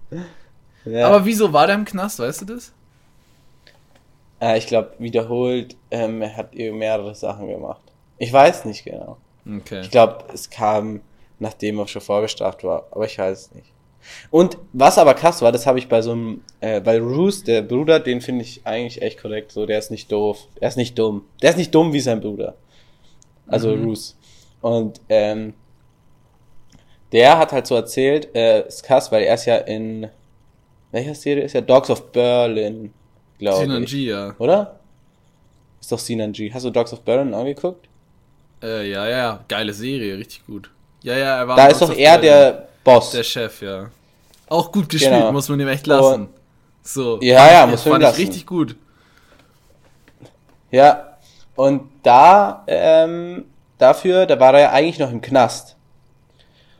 Speaker 2: ja.
Speaker 1: Aber wieso war der im Knast, weißt du das?
Speaker 2: Äh, ich glaube, wiederholt, ähm, er hat ihr mehrere Sachen gemacht. Ich weiß nicht genau.
Speaker 1: Okay.
Speaker 2: Ich glaube, es kam, nachdem er schon vorgestraft war, aber ich weiß es nicht. Und was aber krass war, das habe ich bei so einem, äh, bei Roos, der Bruder, den finde ich eigentlich echt korrekt, so, der ist nicht doof, der ist nicht dumm. Der ist nicht dumm wie sein Bruder. Also
Speaker 1: Mhm.
Speaker 2: Roos. Und, ähm, der hat halt so erzählt, äh, ist krass, weil er ist ja in, welcher Serie ist er? Dogs of Berlin, glaube
Speaker 1: Sinan. G, ja.
Speaker 2: Oder? Ist doch Sinan G. Hast du Dogs of Berlin angeguckt?
Speaker 1: Äh, ja, ja, geile Serie, richtig gut. Ja, ja, er war
Speaker 2: Da ist doch er der Boss.
Speaker 1: Der Chef, ja. Auch gut gespielt,
Speaker 2: Genau.
Speaker 1: muss man ihm echt lassen.
Speaker 2: Und-
Speaker 1: so.
Speaker 2: Ja,
Speaker 1: fand
Speaker 2: ja, muss man ihm
Speaker 1: fand
Speaker 2: lassen.
Speaker 1: richtig gut.
Speaker 2: Ja. Und da, ähm, dafür, da war er ja eigentlich noch im Knast.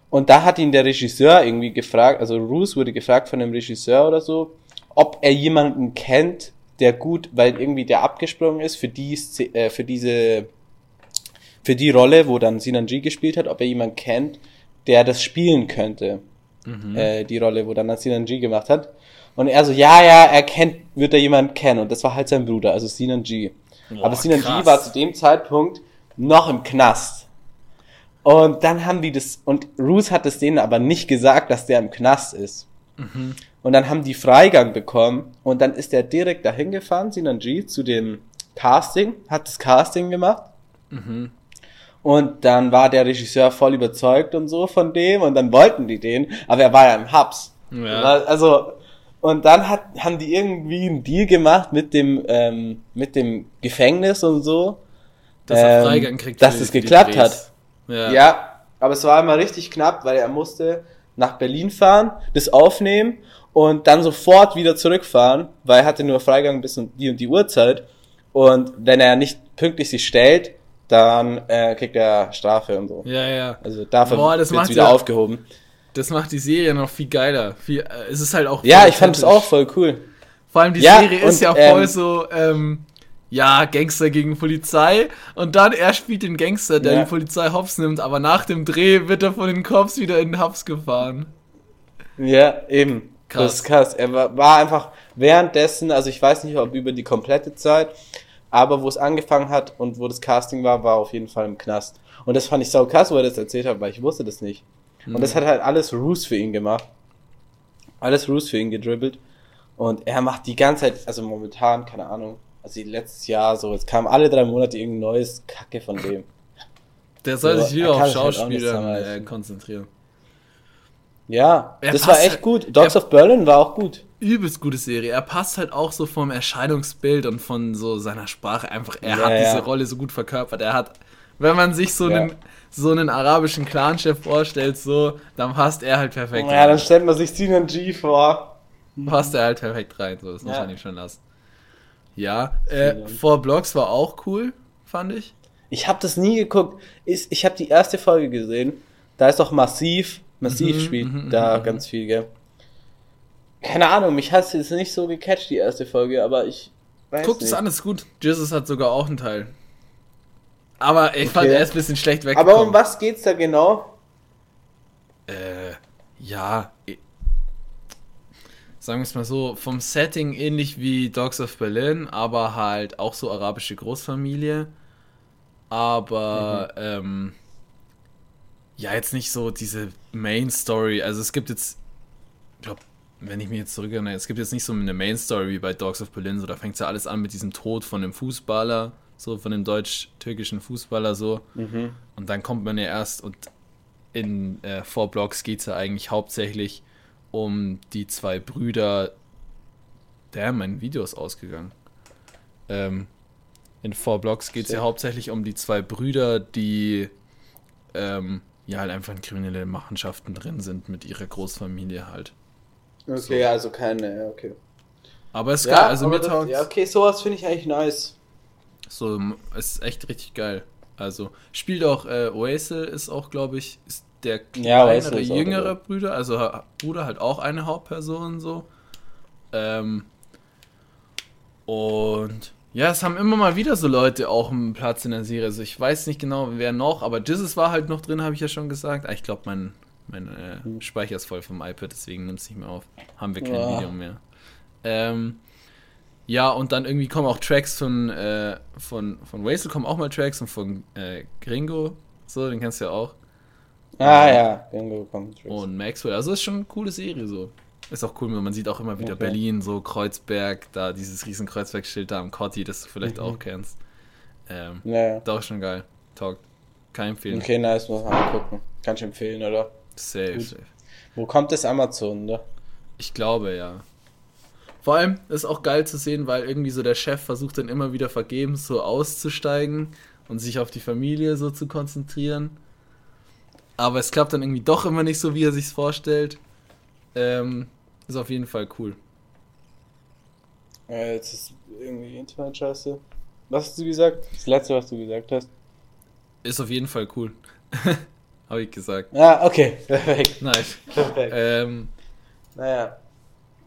Speaker 2: Und da hat ihn der Regisseur irgendwie gefragt, also Roos wurde gefragt von dem Regisseur oder so, ob er jemanden kennt, der gut, weil irgendwie der abgesprungen ist für die, äh, für diese, für die Rolle, wo dann Sinan G gespielt hat, ob er jemanden kennt, der das spielen könnte. Äh, die Rolle, wo dann Sinan G gemacht hat. Und er so, ja, ja, er kennt, wird er jemanden kennen. Und das war halt sein Bruder, also Sinan G.
Speaker 1: Boah,
Speaker 2: Aber Sinan G
Speaker 1: krass.
Speaker 2: war zu dem Zeitpunkt noch im Knast. Und dann haben die das, und Roos hat es denen aber nicht gesagt, dass der im Knast ist.
Speaker 1: Mhm.
Speaker 2: Und dann haben die Freigang bekommen und dann ist er direkt dahin gefahren, Sinan G, zu dem Casting, hat das Casting gemacht.
Speaker 1: Mhm.
Speaker 2: Und dann war der Regisseur voll überzeugt und so von dem und dann wollten die den, aber er war ja im Hubs.
Speaker 1: Ja.
Speaker 2: Also, und dann hat, haben die irgendwie einen Deal gemacht mit dem, ähm, mit dem Gefängnis und so.
Speaker 1: Dass er
Speaker 2: ähm,
Speaker 1: Freigang kriegt.
Speaker 2: dass es geklappt
Speaker 1: Drehs.
Speaker 2: hat.
Speaker 1: Ja.
Speaker 2: Ja. aber es war immer richtig knapp, weil er musste nach Berlin fahren, das aufnehmen und dann sofort wieder zurückfahren, weil er hatte nur Freigang bis um die und die Uhrzeit. Und wenn er nicht pünktlich sich stellt, dann äh, kriegt er Strafe und so.
Speaker 1: ja, ja.
Speaker 2: Also dafür
Speaker 1: Boah, das
Speaker 2: wird's wieder
Speaker 1: ja-
Speaker 2: aufgehoben.
Speaker 1: Das macht die Serie noch viel geiler. Viel, äh, es ist halt auch.
Speaker 2: Ja, ich fand es auch voll cool.
Speaker 1: Vor allem die
Speaker 2: Ja,
Speaker 1: Serie ist
Speaker 2: und,
Speaker 1: ja
Speaker 2: ähm,
Speaker 1: voll so, ähm, ja, Gangster gegen Polizei. Und dann er spielt den Gangster, der
Speaker 2: Ja.
Speaker 1: die Polizei hops nimmt, aber nach dem Dreh wird er von den Cops wieder in den Hubs gefahren.
Speaker 2: Ja, eben.
Speaker 1: Krass.
Speaker 2: Das ist krass. Er war, war einfach währenddessen, also ich weiß nicht, ob über die komplette Zeit, aber wo es angefangen hat und wo das Casting war, war auf jeden Fall im Knast. Und das fand ich sau krass, wo er das erzählt hat, weil ich wusste das nicht. Und das hat halt alles Roos für ihn gemacht. Alles Roos für ihn gedribbelt. Und er macht die ganze Zeit, also momentan, keine Ahnung, also letztes Jahr so, es kam alle drei Monate irgendein neues Kacke von dem.
Speaker 1: Der soll sich
Speaker 2: er
Speaker 1: wieder auf
Speaker 2: sich halt
Speaker 1: äh, konzentrieren.
Speaker 2: Ja,
Speaker 1: Er
Speaker 2: das war echt
Speaker 1: halt-
Speaker 2: gut. Dogs of Berlin war auch gut.
Speaker 1: Übelst gute Serie. Er passt halt auch so vom Erscheinungsbild und von so seiner Sprache einfach. Er
Speaker 2: Ja,
Speaker 1: hat diese
Speaker 2: ja.
Speaker 1: Rolle so gut verkörpert. Er hat, wenn man sich so
Speaker 2: Ja.
Speaker 1: einen so einen arabischen Clanchef vorstellt, so, dann passt er halt perfekt.
Speaker 2: Ja, dann stellt man sich Sinan G vor.
Speaker 1: passt er halt perfekt rein. So, das muss man ihm schon lassen. Ja, äh. Four Blocks war auch cool, fand ich.
Speaker 2: Ich habe das nie geguckt. Ist, ich habe die erste Folge gesehen. Da ist doch massiv, massiv
Speaker 1: Mhm,
Speaker 2: spielt
Speaker 1: mhm,
Speaker 2: da
Speaker 1: mhm,
Speaker 2: ganz viel, gell? Keine Ahnung, mich hat es jetzt nicht so gecatcht, die erste Folge, aber ich Weiß
Speaker 1: Guckt es an, ist gut. Jesus hat sogar auch einen Teil. Aber ich fand,
Speaker 2: Okay.
Speaker 1: er ist ein bisschen schlecht weggekommen.
Speaker 2: Aber um was geht's da genau?
Speaker 1: Äh, ja. Sagen wir es mal so, vom Setting ähnlich wie Dogs of Berlin, aber halt auch so arabische Großfamilie. Aber, ähm, ja, jetzt nicht so diese Main Story. Also es gibt jetzt, ich glaube, wenn ich mich jetzt zurückerinnere, es gibt jetzt nicht so eine Main Story wie bei Dogs of Berlin, so da fängt ja alles an mit diesem Tod von dem Fußballer, so von dem deutsch-türkischen Fußballer so.
Speaker 2: Mhm.
Speaker 1: Und dann kommt man ja erst und in äh, Four Blocks geht es ja eigentlich hauptsächlich um die zwei Brüder. Der, mein Video ist ausgegangen. Ähm, in Four Blocks geht es ja hauptsächlich um die zwei Brüder, die ähm, ja halt einfach in kriminelle Machenschaften drin sind mit ihrer Großfamilie halt.
Speaker 2: Okay, also keine, ja, okay.
Speaker 1: Aber es ist geil, also mir taugt
Speaker 2: ja, okay, sowas finde ich eigentlich nice.
Speaker 1: so, es ist echt richtig geil. Also spielt auch äh, Oasis ist auch, glaube ich, ist der
Speaker 2: Ja,
Speaker 1: kleinere,
Speaker 2: auch
Speaker 1: jüngere
Speaker 2: dabei.
Speaker 1: Bruder, also Bruder halt auch eine Hauptperson so. Ähm, und ja, es haben immer mal wieder so Leute auch einen Platz in der Serie. Also ich weiß nicht genau, wer noch, aber Jesus war halt noch drin, habe ich ja schon gesagt. Ah, ich glaube, mein, mein äh,
Speaker 2: Hm.
Speaker 1: Speicher ist voll vom iPad, deswegen nimmt es nicht mehr auf. Haben wir kein
Speaker 2: Ja.
Speaker 1: Video mehr. Ähm, ja, und dann irgendwie kommen auch Tracks von, äh, von, von Wastel kommen auch mal Tracks und von äh, Gringo, so, den kennst du ja auch.
Speaker 2: Ah ja, Bingo kommt.
Speaker 1: Und Maxwell, also ist schon eine coole Serie so. Ist auch cool, man sieht auch immer wieder
Speaker 2: Okay.
Speaker 1: Berlin, so Kreuzberg, da dieses riesen Kreuzbergschild da am Kotti, das du vielleicht
Speaker 2: Mhm.
Speaker 1: auch kennst. Ähm,
Speaker 2: Naja.
Speaker 1: ist auch schon geil. Taugt. Kann empfehlen.
Speaker 2: Okay, nice, muss man angucken. Kannst du empfehlen, oder?
Speaker 1: Safe,
Speaker 2: Gut.
Speaker 1: safe.
Speaker 2: Wo kommt das Amazon, ne?
Speaker 1: Ich glaube, ja. Vor allem ist auch geil zu sehen, weil irgendwie so der Chef versucht dann immer wieder vergebens so auszusteigen und sich auf die Familie so zu konzentrieren. Aber es klappt dann irgendwie doch immer nicht so, wie er sich's vorstellt. Ähm, ist auf jeden Fall cool.
Speaker 2: Äh, jetzt ist irgendwie Internet-Scheiße. Was hast du gesagt? Das letzte, was du gesagt hast.
Speaker 1: Ist auf jeden Fall cool. Habe ich gesagt.
Speaker 2: Ah, okay. Perfekt.
Speaker 1: Nice.
Speaker 2: Perfekt.
Speaker 1: Ähm,
Speaker 2: Naja.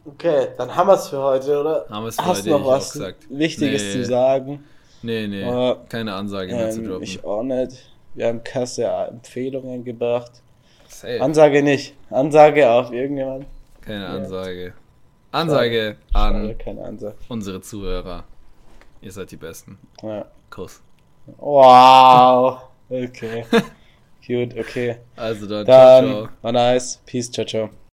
Speaker 2: Okay, dann haben wir es für heute, oder?
Speaker 1: haben wir es für
Speaker 2: Hast
Speaker 1: heute
Speaker 2: du noch was. Wichtiges
Speaker 1: Nee.
Speaker 2: zu sagen?
Speaker 1: Nee, nee.
Speaker 2: Aber,
Speaker 1: Keine Ansage mehr zu
Speaker 2: Ähm,
Speaker 1: droppen.
Speaker 2: ich auch nicht. Wir haben Kasse Empfehlungen gebracht.
Speaker 1: Safe.
Speaker 2: Ansage nicht. Ansage auf irgendjemand.
Speaker 1: Keine
Speaker 2: Ja.
Speaker 1: Ansage. Ansage
Speaker 2: Schade,
Speaker 1: an
Speaker 2: keine Ansage.
Speaker 1: unsere Zuhörer. Ihr seid die Besten.
Speaker 2: Ja.
Speaker 1: Kuss.
Speaker 2: Wow. Okay. Cute, okay.
Speaker 1: Also dann,
Speaker 2: Dann
Speaker 1: ciao, ciao.
Speaker 2: war nice. Peace, ciao, ciao.